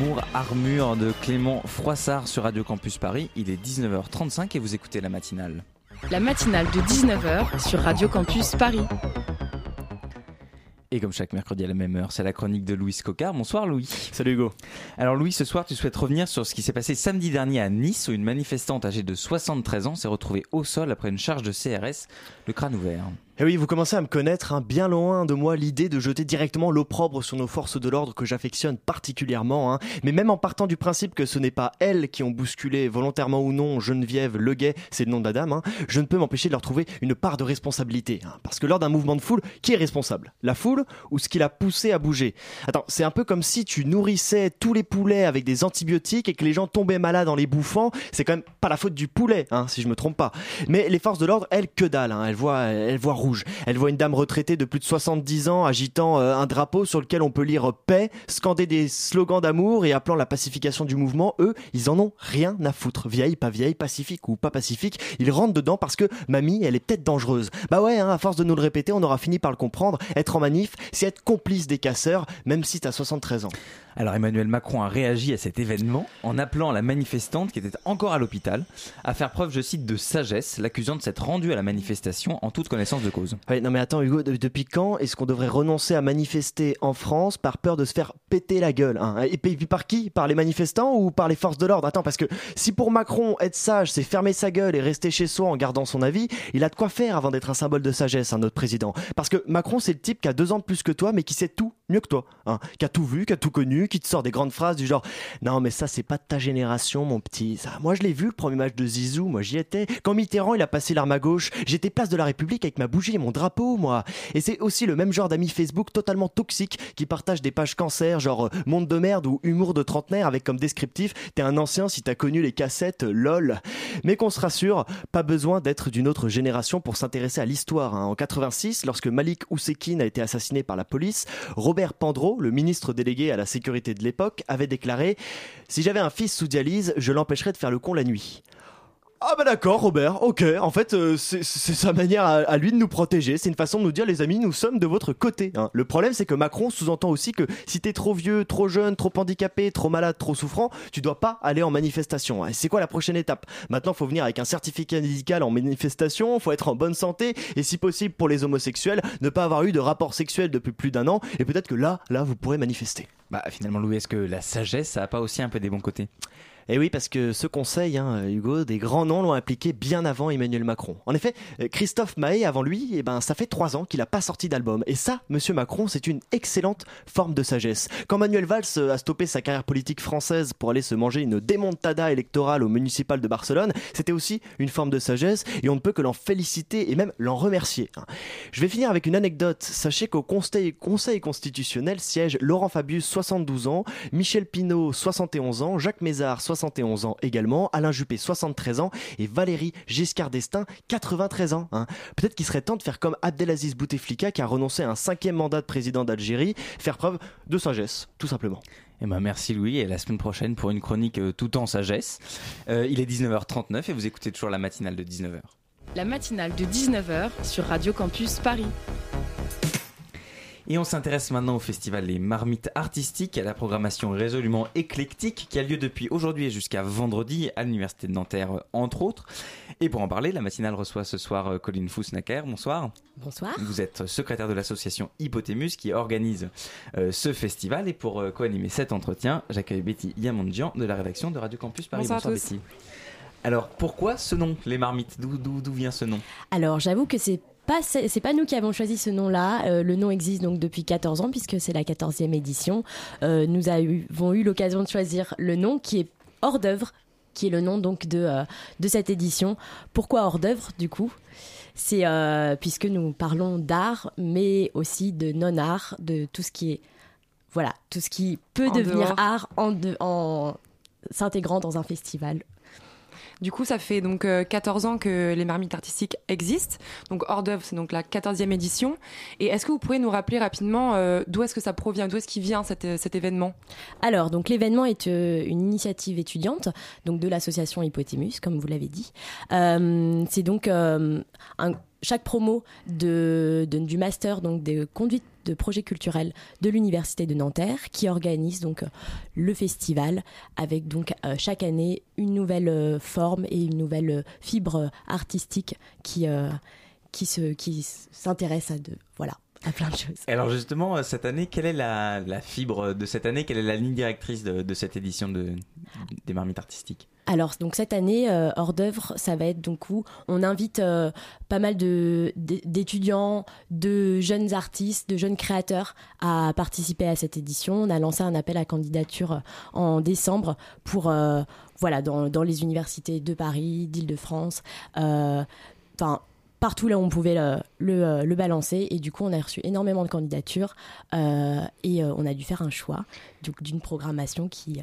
Amour Armure de Clément Froissart sur Radio Campus Paris. Il est 19h35 et vous écoutez la matinale. La matinale de 19h sur Radio Campus Paris. Et comme chaque mercredi à la même heure, c'est la chronique de Louis Cocard. Bonsoir Louis. Salut Hugo. Alors Louis, ce soir, tu souhaites revenir sur ce qui s'est passé samedi dernier à Nice où une manifestante âgée de 73 ans s'est retrouvée au sol après une charge de CRS, le crâne ouvert. Et eh oui, vous commencez à me connaître, hein, bien loin de moi l'idée de jeter directement l'opprobre sur nos forces de l'ordre que j'affectionne particulièrement. Hein. Mais même en partant du principe que ce n'est pas elles qui ont bousculé, volontairement ou non, Geneviève Leguet, c'est le nom de la dame, hein, je ne peux m'empêcher de leur trouver une part de responsabilité. Parce que lors d'un mouvement de foule, qui est responsable? La foule ou ce qui l'a poussé à bouger? Attends, c'est un peu comme si tu nourrissais tous les poulets avec des antibiotiques et que les gens tombaient malades en les bouffant. C'est quand même pas la faute du poulet, si je me trompe pas. Mais les forces de l'ordre, elles, que dalle. Elles voient, elles voient elle voit une dame retraitée de plus de 70 ans agitant euh, un drapeau sur lequel on peut lire paix, scander des slogans d'amour et appelant la pacification du mouvement. Eux, ils en ont rien à foutre. Vieille, pas vieille, pacifique ou pas pacifique, ils rentrent dedans parce que mamie, elle est peut-être dangereuse. Bah ouais, hein, à force de nous le répéter, on aura fini par le comprendre. Être en manif, c'est être complice des casseurs, même si t'as 73 ans. Alors Emmanuel Macron a réagi à cet événement en appelant la manifestante qui était encore à l'hôpital à faire preuve, je cite, de sagesse, l'accusant de s'être rendue à la manifestation en toute connaissance de cause. Ouais, non mais attends Hugo, depuis quand est-ce qu'on devrait renoncer à manifester en France par peur de se faire péter la gueule hein? Et puis par qui? Par les manifestants ou par les forces de l'ordre? Attends, parce que si pour Macron être sage c'est fermer sa gueule et rester chez soi en gardant son avis, il a de quoi faire avant d'être un symbole de sagesse, hein, notre président. Parce que Macron c'est le type qui a deux ans de plus que toi mais qui sait tout mieux que toi, hein, qui a tout vu, qui a tout connu, qui te sort des grandes phrases du genre non mais ça c'est pas de ta génération mon petit. Ça moi je l'ai vu le premier match de Zizou moi j'y étais. Quand Mitterrand il a passé l'arme à gauche j'étais place de la République avec ma bougie et mon drapeau moi. Et c'est aussi le même genre d'amis Facebook totalement toxique qui partage des pages cancer genre euh, monde de merde ou humour de trentenaire avec comme descriptif t'es un ancien si t'as connu les cassettes lol. Mais qu'on se rassure pas besoin d'être d'une autre génération pour s'intéresser à l'histoire hein. en 86 lorsque Malik Oussekine a été assassiné par la police Robert Pandreau le ministre délégué à la sécurité de l'époque avait déclaré Si j'avais un fils sous dialyse, je l'empêcherais de faire le con la nuit. Ah bah d'accord Robert, ok, en fait euh, c'est sa manière à, lui de nous protéger, c'est une façon de nous dire les amis nous sommes de votre côté. Hein. Le problème c'est que Macron sous-entend aussi que si t'es trop vieux, trop jeune, trop handicapé, trop malade, trop souffrant, tu dois pas aller en manifestation. C'est quoi la prochaine étape? Maintenant faut venir avec un certificat médical en manifestation, faut être en bonne santé et si possible pour les homosexuels, ne pas avoir eu de rapport sexuel depuis plus d'un an et peut-être que là, là vous pourrez manifester. Bah finalement Louis, est-ce que la sagesse ça a pas aussi un peu des bons côtés? Et eh oui, parce que ce conseil, hein, Hugo, des grands noms l'ont appliqué bien avant Emmanuel Macron. En effet, Christophe Mahé, avant lui, eh ben, ça fait trois ans qu'il n'a pas sorti d'album. Et ça, Monsieur Macron, c'est une excellente forme de sagesse. Quand Manuel Valls a stoppé sa carrière politique française pour aller se manger une démontada électorale au municipal de Barcelone, c'était aussi une forme de sagesse et on ne peut que l'en féliciter et même l'en remercier. Hein. Je vais finir avec une anecdote. Sachez qu'au conseil, constitutionnel siègent Laurent Fabius, 72 ans, Michel Pinault, 71 ans, Jacques Mézard, 71 ans également, Alain Juppé 73 ans et Valérie Giscard d'Estaing 93 ans. Hein. Peut-être qu'il serait temps de faire comme Abdelaziz Bouteflika qui a renoncé à un cinquième mandat de président d'Algérie, faire preuve de sagesse, tout simplement. Eh ben merci Louis et la semaine prochaine pour une chronique euh, tout en sagesse. Euh, il est 19h39 et vous écoutez toujours la matinale de 19h. La matinale de 19h sur Radio Campus Paris. Et on s'intéresse maintenant au festival Les Marmites Artistiques, à la programmation résolument éclectique qui a lieu depuis aujourd'hui et jusqu'à vendredi à l'Université de Nanterre, entre autres. Et pour en parler, la matinale reçoit ce soir euh, Colline Foussnacker. Bonsoir. Bonsoir. Vous êtes secrétaire de l'association Hypothémus qui organise euh, ce festival. Et pour euh, co-animer cet entretien, j'accueille Betty Yamandian de la rédaction de Radio Campus Paris. Bonsoir, Betty. Alors pourquoi ce nom, les marmites? D'où vient ce nom? Alors j'avoue que c'est c'est pas nous qui avons choisi ce nom-là. Euh, le nom existe donc depuis 14 ans puisque c'est la 14e édition. Euh, nous avons eu l'occasion de choisir le nom qui est hors d'œuvre, qui est le nom donc de, euh, de cette édition. Pourquoi hors d'œuvre du coup? C'est puisque nous parlons d'art, mais aussi de non-art, de tout ce qui est voilà, tout ce qui peut devenir art en, en s'intégrant dans un festival du coup, ça fait donc 14 euh, ans que les marmites artistiques existent. Donc hors d'œuvre, c'est donc la 14e édition. Et est-ce que vous pourriez nous rappeler rapidement euh, d'où est-ce que ça provient, d'où est-ce qu'il vient cet, euh, cet événement? Alors, donc l'événement est une initiative étudiante, donc de l'association Hypothémus, comme vous l'avez dit. c'est donc un chaque promo de, du master donc de conduite de projets culturels de l'université de Nanterre qui organise donc le festival avec donc chaque année une nouvelle forme et une nouvelle fibre artistique qui qui se qui s'intéresse à de voilà à plein de choses. Alors justement, euh, cette année, quelle est la, la fibre de cette année? Quelle est la ligne directrice de, de cette édition de, des marmites artistiques? Alors donc cette année euh, hors d'œuvre ça va être donc où on invite euh, pas mal de d'étudiants, de jeunes artistes, de jeunes créateurs à participer à cette édition. On a lancé un appel à candidature en décembre pour voilà dans, dans, les universités de Paris, d'Île-de-France. Enfin partout là où on pouvait le, euh, le, balancer. Et du coup, on a reçu énormément de candidatures euh, et euh, on a dû faire un choix d'une programmation qui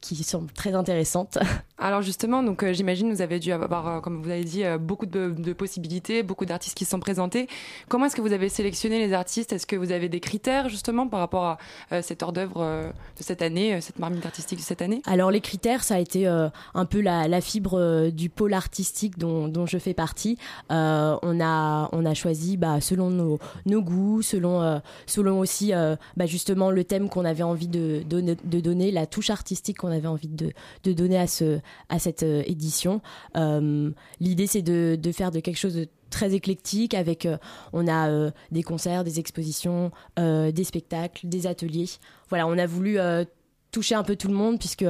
qui sont très intéressantes. Alors justement, donc euh, j'imagine vous avez dû avoir, euh, comme vous avez dit, euh, beaucoup de, possibilités, beaucoup d'artistes qui se sont présentés. Comment est-ce que vous avez sélectionné les artistes? Est-ce que vous avez des critères justement par rapport à cette hors d'œuvre de cette année, cette marmite artistique de cette année? Alors les critères, ça a été un peu la, fibre du pôle artistique dont, dont je fais partie. on a on a choisi bah, selon nos, nos, goûts, selon selon aussi bah, justement le thème qu'on avait envie de, de donner, la touche artistique qu'on avait envie de, donner à, ce, à cette euh, édition. Euh, l'idée, c'est de, faire de quelque chose de très éclectique avec euh, on a des concerts, des expositions, des spectacles, des ateliers. Voilà, on a voulu toucher un peu tout le monde puisque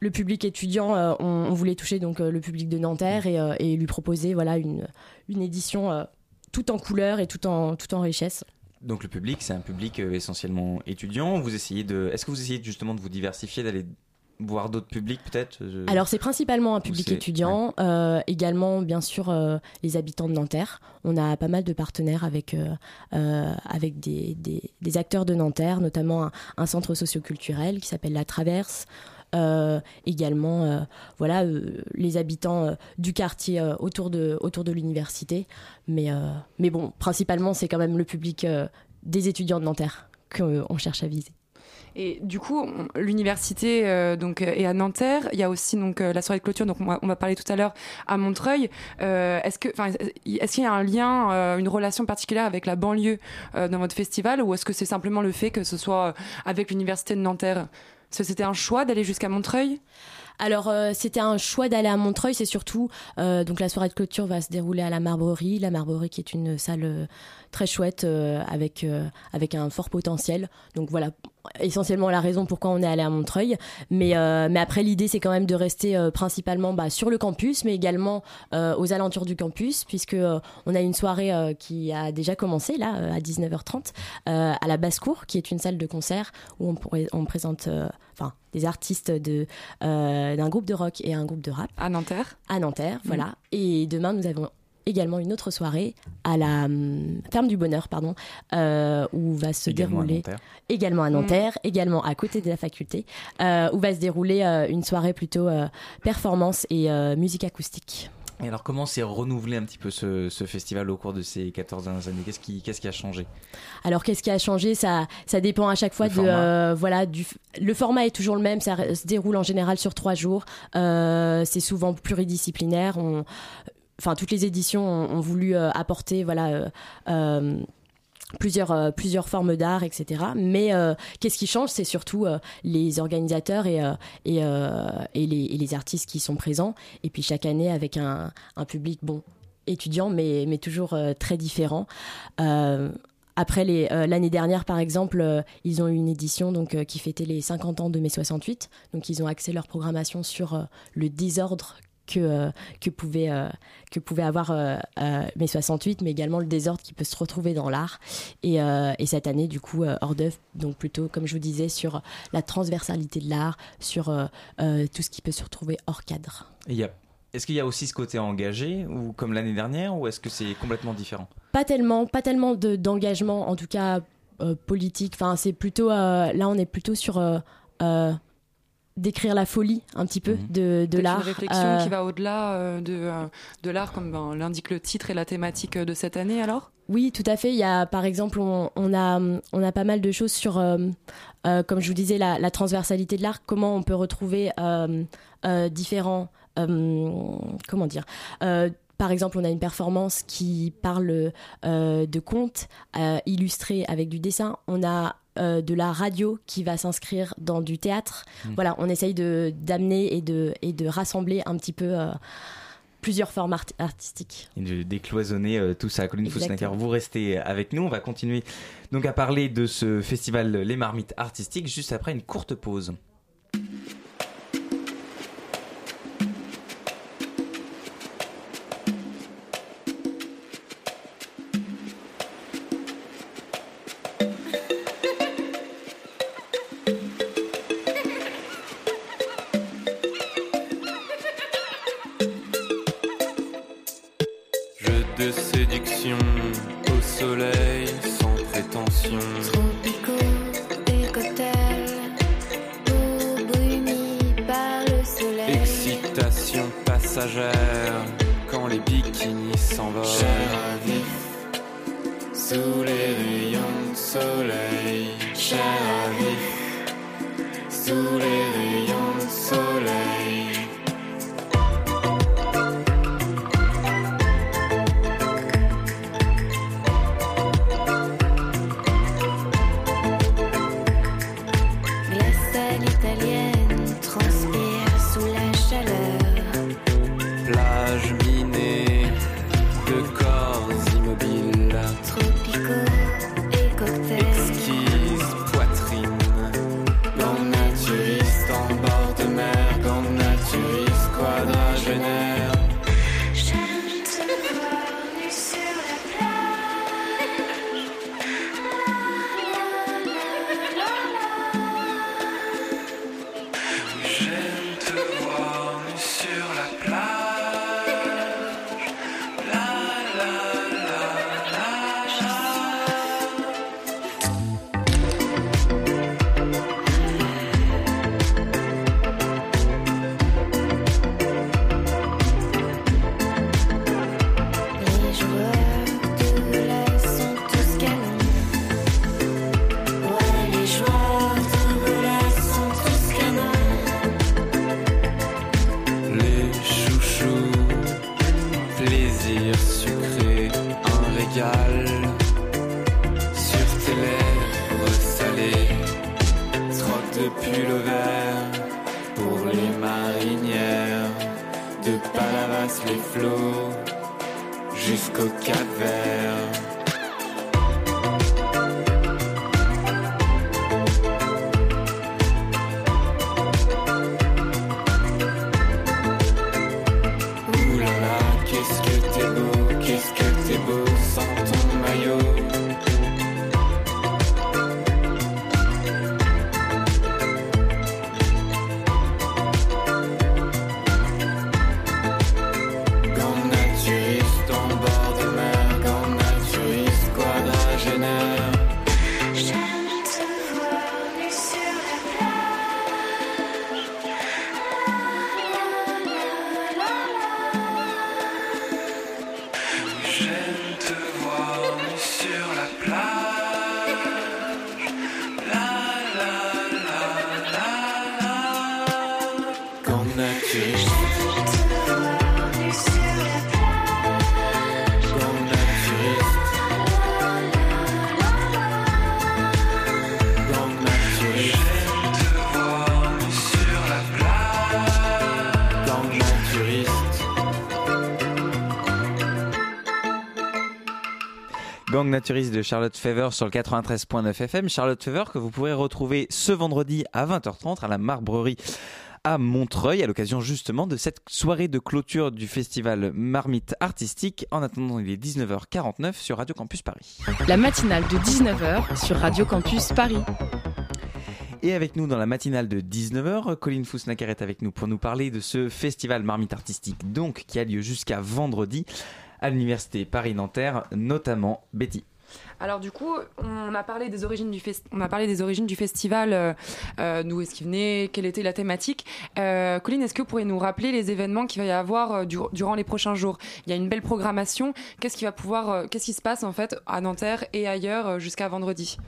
le public étudiant, on, voulait toucher donc le public de Nanterre et, lui proposer voilà une, édition tout en couleur et tout en tout en richesse. Donc le public, c'est un public euh, essentiellement étudiant. Vous essayez de, est-ce que vous essayez justement de vous diversifier, d'aller voir d'autres publics peut-être Alors c'est principalement un public étudiant, euh, également bien sûr euh, les habitants de Nanterre. On a pas mal de partenaires avec, avec des, des, acteurs de Nanterre, notamment un, un centre socioculturel qui s'appelle La Traverse. Euh, également euh, voilà euh, les habitants du quartier autour de autour de l'université mais mais bon principalement c'est quand même le public des étudiants de Nanterre qu'on cherche à viser et du coup, l'université donc est à Nanterre. Il y a aussi donc la soirée de clôture, donc on va, parler tout à l'heure à Montreuil. est-ce que, est-ce qu'il y a un lien, une relation particulière avec la banlieue dans votre festival, ou est-ce que c'est simplement le fait que ce soit avec l'université de Nanterre? C'était un choix d'aller jusqu'à Montreuil? Alors euh, c'était un choix d'aller à Montreuil, c'est surtout euh, donc la soirée de clôture va se dérouler à la Marbrerie, la Marbrerie qui est une salle euh, très chouette avec avec un fort potentiel. Donc voilà essentiellement la raison pourquoi on est allé à Montreuil. Mais mais après l'idée c'est quand même de rester principalement bah, sur le campus, mais également aux alentours du campus puisque on a une soirée qui a déjà commencé là à 19h30 à la basse cour qui est une salle de concert où on présente enfin des artistes de euh, d'un groupe de rock et un groupe de rap. À Nanterre. À Nanterre, mm. voilà. Et demain, nous avons également une autre soirée à la hum, ferme du bonheur pardon euh, où va se dérouler également à Nanterre mm. également à côté de la faculté euh, où va se dérouler une soirée plutôt performance et musique acoustique et alors, comment s'est renouvelé un petit peu ce, festival au cours de ces 14 dernières années? Qu'est-ce qui, qu'est-ce qui a changé? Alors, qu'est-ce qui a changé? Ça, ça dépend à chaque fois de. Euh, voilà, du, le format est toujours le même, ça se déroule en général sur trois jours. Euh, c'est souvent pluridisciplinaire. On, enfin, toutes les éditions ont, voulu euh, apporter. Voilà plusieurs, euh, plusieurs formes d'art, etc. Mais euh, qu'est-ce qui change? C'est surtout euh, les organisateurs et, et, et, les, les, artistes qui sont présents. Et puis chaque année avec un, un public, bon, étudiant, mais, mais toujours très différent. Après l'année dernière, par exemple, ils ont eu une édition donc qui fêtait les 50 ans de mai 68. Donc ils ont axé leur programmation sur le désordre que, euh, que, pouvait, euh, que pouvait avoir euh, mai 68, mais également le désordre qui peut se retrouver dans l'art. Et, et, cette année, du coup, hors d'œuvre, donc plutôt, comme je vous disais, sur la transversalité de l'art, sur tout ce qui peut se retrouver hors cadre. Est-ce qu'il y a aussi ce côté engagé, ou comme l'année dernière, ou est-ce que c'est complètement différent? Pas tellement, pas tellement d'engagement, en tout cas politique. Enfin, c'est plutôt, là, on est plutôt sur d'écrire la folie un petit peu mhm. de, de l'art. Une réflexion qui euh, va au-delà euh, de, euh, de l'art, comme ben, l'indique le titre et la thématique de cette année alors? Oui, tout à fait. Il y a, par exemple, on, a, on a pas mal de choses sur, comme je vous disais, la, la transversalité de l'art, comment on peut retrouver différents... comment dire par exemple, on a une performance qui parle euh, de contes euh, illustrés avec du dessin. On a euh, de la radio qui va s'inscrire dans du théâtre. Mm. Voilà, on essaye de d'amener et de et de rassembler un petit peu euh, plusieurs formes art- artistiques. Et de décloisonner euh, tout ça. Colline vous restez avec nous. On va continuer donc à parler de ce festival Les Marmites Artistiques juste après une courte pause. Naturiste de Charlotte Fever sur le 93.9 FM. Charlotte Fever que vous pourrez retrouver ce vendredi à 20h30 à la Marbrerie à Montreuil à l'occasion justement de cette soirée de clôture du festival Marmite Artistique. En attendant, il est 19h49 sur Radio Campus Paris. La matinale de 19h sur Radio Campus Paris. Et avec nous dans la matinale de 19h, Colline Foussnacker est avec nous pour nous parler de ce festival Marmite Artistique, donc qui a lieu jusqu'à vendredi à l'université Paris-Nanterre, notamment Betty. Alors du coup, on a parlé des origines du, on a parlé des origines du festival, euh, euh, d'où est-ce qu'il venait, quelle était la thématique. Euh, Colline, est-ce que vous pourriez nous rappeler les événements qu'il va y avoir dur- durant les prochains jours? Il y a une belle programmation. Qu'est-ce qui va pouvoir, se passe en fait à Nanterre et ailleurs jusqu'à vendredi?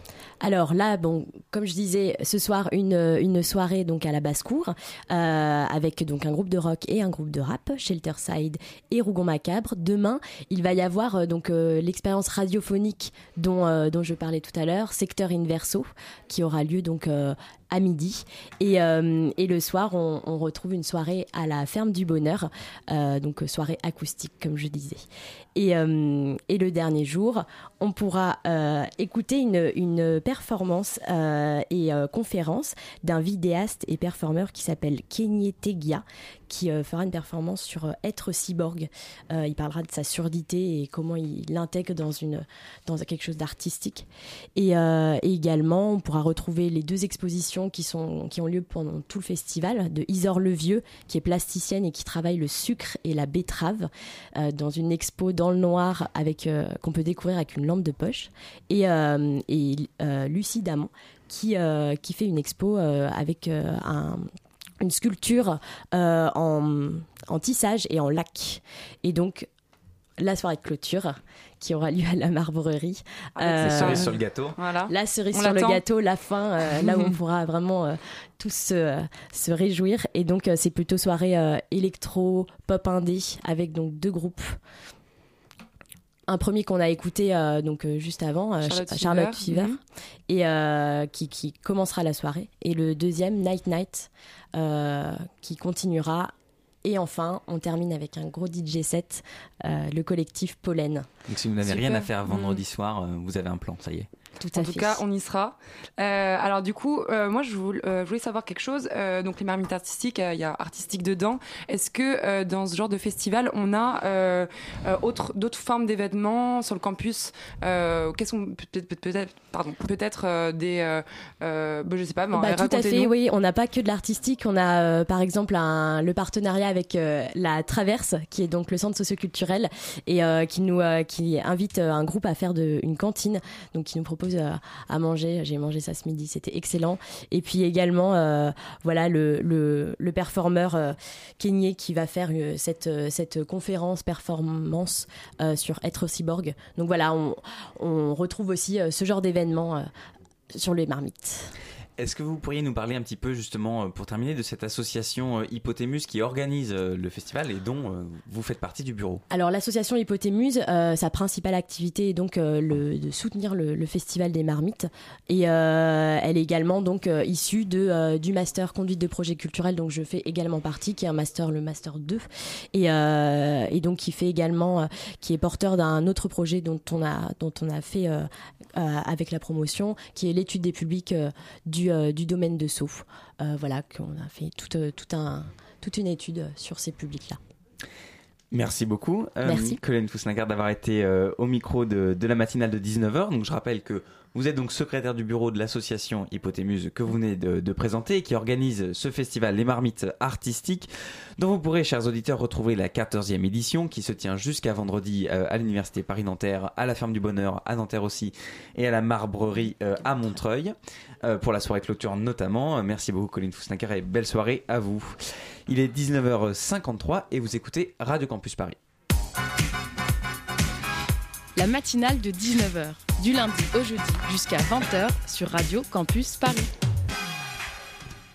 Alors là, bon, comme je disais, ce soir une, soirée donc à la basse-cour avec donc un groupe de rock et un groupe de rap, Shelterside et Rougon Macabre. Demain, il va y avoir donc l'expérience radiophonique dont, euh, dont je parlais tout à l'heure, Secteur Inverso, qui aura lieu donc euh, à midi. Et, euh, le soir, on, retrouve une soirée à la ferme du Bonheur, donc soirée acoustique, comme je disais. Et, le dernier jour, on pourra écouter une, performance et conférence d'un vidéaste et performeur qui s'appelle Kenye Tegia, qui euh, fera une performance sur euh, être cyborg. Euh, il parlera de sa surdité et comment il l'intègre dans, dans quelque chose d'artistique. Et, également, on pourra retrouver les deux expositions qui, sont, qui ont lieu pendant tout le festival, de Isor Le Vieux, qui est plasticienne et qui travaille le sucre et la betterave, dans une expo dans le noir avec qu'on peut découvrir avec une lampe de poche. Et, et Lucie Damon, qui, qui fait une expo avec un une sculpture euh, en, en tissage et en lac. Et donc, la soirée de clôture qui aura lieu à la Marbrerie. Avec les cerises sur le gâteau. Voilà. La cerise On sur le gâteau, la fin, euh, là où on pourra vraiment euh, tous se, se réjouir. Et donc, euh, c'est plutôt soirée euh, électro, pop indé, avec donc deux groupes. Un premier qu'on a écouté euh, donc euh, juste avant, euh, Charlotte Ch- Charlotte Fever. Mhm. et euh, qui, qui commencera la soirée. Et le deuxième, Night Night, euh, qui continuera. Et enfin, on termine avec un gros DJ set, euh, le collectif Pollen. Donc si vous n'avez rien à faire vendredi Mm. soir, euh, vous avez un plan, ça y est. Tout en tout cas, on y sera. Euh, alors du coup, euh, moi, je voulais, euh, je voulais savoir quelque chose. Donc les marmites artistiques, il y a artistique dedans. Est-ce que dans ce genre de festival, on a autre- d'autres formes d'événements sur le campus Qu'est-ce qu'on peut-être, peut-être, pardon, peut-être des, bah, je sais pas. Bah, tout à fait, oui. On n'a pas que de l'artistique. On a par exemple un- le partenariat avec la Traverse, qui est donc le centre socioculturel, et qui nous qui invite un groupe à faire de, une cantine, donc qui nous propose euh, à manger. J'ai mangé ça ce midi, c'était excellent. Et puis également, euh, voilà le, le, le performeur euh, Kenyé qui va faire cette cette conférence performance sur être cyborg. Donc voilà, on, on retrouve aussi ce genre d'événement sur les marmites. Est-ce que vous pourriez nous parler un petit peu justement euh, pour terminer de cette association euh, Hypothémus qui organise euh, le festival et dont vous faites partie du bureau? Alors l'association Hypothémuse, euh, sa principale activité est donc de soutenir le, festival des marmites. Et elle est également donc issue de, du master conduite de projet culturel dont je fais également partie, qui est un master le master 2 et, et donc qui fait également qui est porteur d'un autre projet dont on a dont on a fait avec la promotion, qui est l'étude des publics euh, du, euh, du domaine de Sceaux. Euh, voilà qu'on a fait tout, euh, tout un toute une étude sur ces publics là. Merci beaucoup, euh, Merci. Colin Fouslingar, d'avoir été euh, au micro de, de la matinale de 19h. Donc, je rappelle que vous êtes donc secrétaire du bureau de l'association Hypothémuse que vous venez de, de présenter et qui organise ce festival Les Marmites Artistiques, dont vous pourrez, chers auditeurs, retrouver la 14e édition qui se tient jusqu'à vendredi euh, à l'Université Paris-Nanterre, à la Ferme du Bonheur, à Nanterre aussi, et à la Marbrerie euh, à Montreuil, euh, pour la soirée clôture notamment. Merci beaucoup, Colin Fouslingar, et belle soirée à vous. Il est 19h53 et vous écoutez Radio Campus Paris. La matinale de 19h, du lundi au jeudi jusqu'à 20h sur Radio Campus Paris.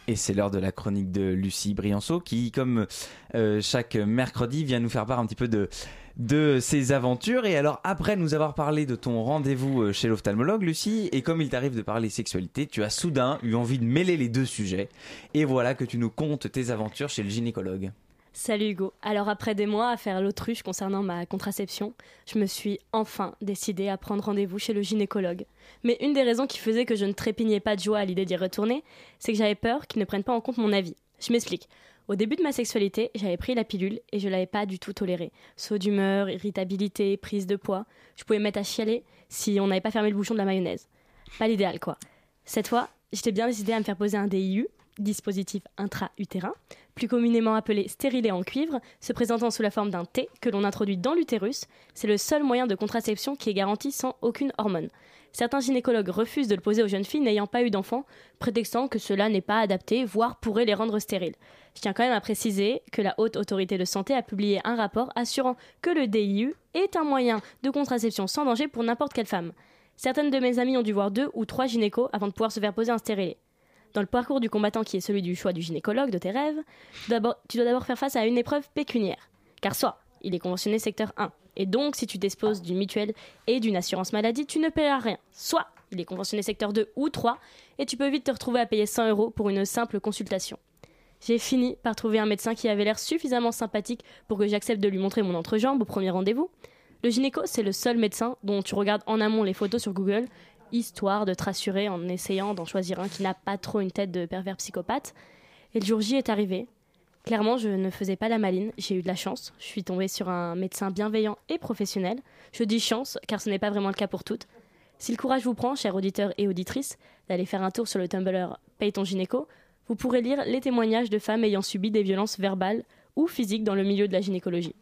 Et c'est l'heure de la chronique de Lucie Brianceau qui, comme euh, chaque mercredi, vient nous faire part un petit peu de, de ses aventures. Et alors, après nous avoir parlé de ton rendez-vous euh, chez l'ophtalmologue, Lucie, et comme il t'arrive de parler sexualité, tu as soudain eu envie de mêler les deux sujets. Et voilà que tu nous contes tes aventures chez le gynécologue. Salut Hugo. Alors après des mois à faire l'autruche concernant ma contraception, je me suis enfin décidée à prendre rendez-vous chez le gynécologue. Mais une des raisons qui faisait que je ne trépignais pas de joie à l'idée d'y retourner, c'est que j'avais peur qu'il ne prenne pas en compte mon avis. Je m'explique. Au début de ma sexualité, j'avais pris la pilule et je l'avais pas du tout tolérée. Saut d'humeur, irritabilité, prise de poids. Je pouvais me mettre à chialer si on n'avait pas fermé le bouchon de la mayonnaise. Pas l'idéal quoi. Cette fois, j'étais bien décidée à me faire poser un DIU dispositif intra-utérin, plus communément appelé stérilet en cuivre, se présentant sous la forme d'un T que l'on introduit dans l'utérus. C'est le seul moyen de contraception qui est garanti sans aucune hormone. Certains gynécologues refusent de le poser aux jeunes filles n'ayant pas eu d'enfants, prétextant que cela n'est pas adapté, voire pourrait les rendre stériles. Je tiens quand même à préciser que la Haute Autorité de Santé a publié un rapport assurant que le DIU est un moyen de contraception sans danger pour n'importe quelle femme. Certaines de mes amies ont dû voir deux ou trois gynécos avant de pouvoir se faire poser un stérilet. Dans le parcours du combattant qui est celui du choix du gynécologue de tes rêves, tu dois d'abord- faire face à une épreuve pécuniaire. Car soit il est conventionné secteur 1, et donc si tu disposes d'une mutuelle et d'une assurance maladie, tu ne paieras rien. Soit il est conventionné secteur 2 ou 3, et tu peux vite te retrouver à payer 100 euros pour une simple consultation. J'ai fini par trouver un médecin qui avait l'air suffisamment sympathique pour que j'accepte de lui montrer mon entrejambe au premier rendez-vous. Le gynéco, c'est le seul médecin dont tu regardes en amont les photos sur Google, histoire de te rassurer en essayant d'en choisir un qui n'a pas trop une tête de pervers psychopathe. Et le jour J est arrivé. Clairement, je ne faisais pas la maline, j'ai eu de la chance. Je suis tombée sur un médecin bienveillant et professionnel. Je dis chance, car ce n'est pas vraiment le cas pour toutes. Si le courage vous prend, chers auditeurs et auditrices, d'aller faire un tour sur le Tumblr Paye ton gynéco, vous pourrez lire les témoignages de femmes ayant subi des violences verbales ou physiques dans le milieu de la gynécologie.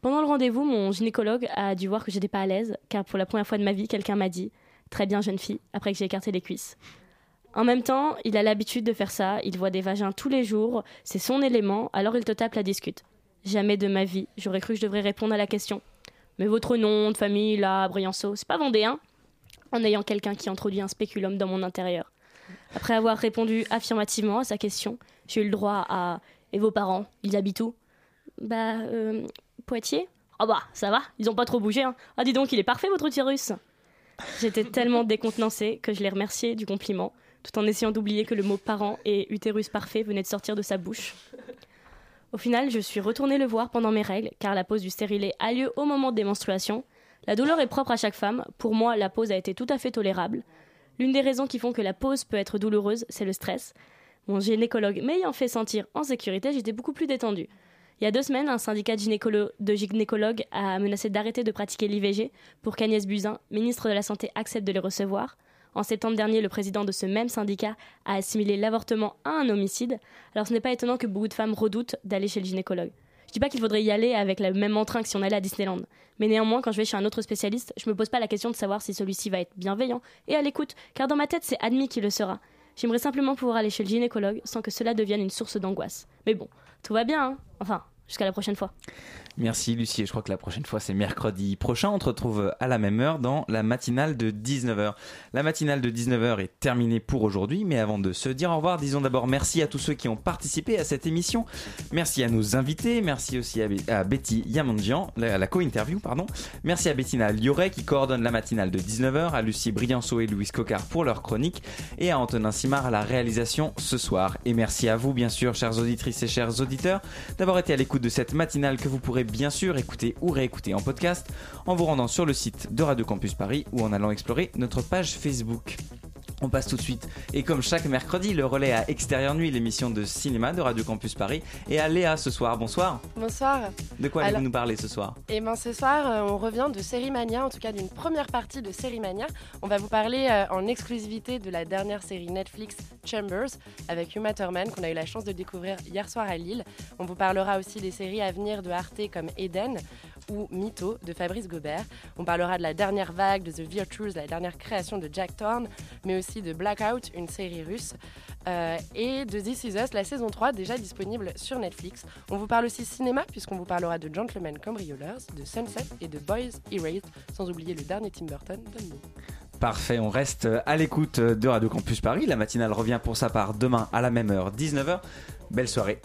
Pendant le rendez-vous, mon gynécologue a dû voir que j'étais pas à l'aise, car pour la première fois de ma vie, quelqu'un m'a dit Très bien, jeune fille, après que j'ai écarté les cuisses. En même temps, il a l'habitude de faire ça, il voit des vagins tous les jours, c'est son élément, alors il te tape la discute. Jamais de ma vie, j'aurais cru que je devrais répondre à la question. Mais votre nom de famille, là, Brianceau, c'est pas vendéen En ayant quelqu'un qui introduit un spéculum dans mon intérieur. Après avoir répondu affirmativement à sa question, j'ai eu le droit à Et vos parents, ils habitent où? Bah, euh, Poitiers Ah bah, ça va, ils ont pas trop bougé. Hein. Ah, dis donc, il est parfait votre utérus J'étais tellement décontenancée que je l'ai remercié du compliment, tout en essayant d'oublier que le mot parent et utérus parfait venaient de sortir de sa bouche. Au final, je suis retournée le voir pendant mes règles, car la pose du stérilet a lieu au moment des menstruations. La douleur est propre à chaque femme. Pour moi, la pose a été tout à fait tolérable. L'une des raisons qui font que la pause peut être douloureuse, c'est le stress. Mon gynécologue m'ayant fait sentir en sécurité, j'étais beaucoup plus détendue. Il y a deux semaines, un syndicat de, gynécolo- de gynécologues a menacé d'arrêter de pratiquer l'IVG pour qu'Agnès Buzyn, ministre de la Santé, accepte de les recevoir. En septembre dernier, le président de ce même syndicat a assimilé l'avortement à un homicide. Alors ce n'est pas étonnant que beaucoup de femmes redoutent d'aller chez le gynécologue. Je dis pas qu'il faudrait y aller avec le même entrain que si on allait à Disneyland. Mais néanmoins, quand je vais chez un autre spécialiste, je me pose pas la question de savoir si celui-ci va être bienveillant et à l'écoute, car dans ma tête, c'est admis qu'il le sera. J'aimerais simplement pouvoir aller chez le gynécologue sans que cela devienne une source d'angoisse. Mais bon, tout va bien, hein. Enfin, jusqu'à la prochaine fois. Merci Lucie, je crois que la prochaine fois c'est mercredi prochain. On te retrouve à la même heure dans la matinale de 19h. La matinale de 19h est terminée pour aujourd'hui, mais avant de se dire au revoir, disons d'abord merci à tous ceux qui ont participé à cette émission. Merci à nos invités, merci aussi à, Be- à Betty Yamanjian, la, à la co-interview, pardon. Merci à Bettina Lioret qui coordonne la matinale de 19h, à Lucie Brianceau et Louise Cocard pour leur chronique, et à Antonin Simard à la réalisation ce soir. Et merci à vous, bien sûr, chères auditrices et chers auditeurs, d'avoir été à l'écoute de cette matinale que vous pourrez bien sûr écouter ou réécouter en podcast en vous rendant sur le site de Radio Campus Paris ou en allant explorer notre page Facebook. On passe tout de suite, et comme chaque mercredi, le relais à Extérieur Nuit, l'émission de cinéma de Radio Campus Paris, et à Léa ce soir. Bonsoir. Bonsoir. De quoi allez-vous nous parler ce soir? Et ben ce soir, euh, on revient de Série Mania, en tout cas d'une première partie de Série Mania. On va vous parler euh, en exclusivité de la dernière série Netflix Chambers avec Uma Thurman qu'on a eu la chance de découvrir hier soir à Lille. On vous parlera aussi des séries à venir de Arte comme Eden ou Mytho de Fabrice Gobert. On parlera de la dernière vague de The Virtues, la dernière création de Jack Thorne, mais aussi de Blackout, une série russe. euh, et de This Is Us, la saison 3, déjà disponible sur Netflix. On vous parle aussi cinéma, puisqu'on vous parlera de Gentlemen Cambrioleurs, de Sunset et de Boys Erased, sans oublier le dernier Tim Burton, Dumbo. Parfait, on reste à l'écoute de Radio Campus Paris. La matinale revient pour sa part demain à la même heure, 19h. Belle soirée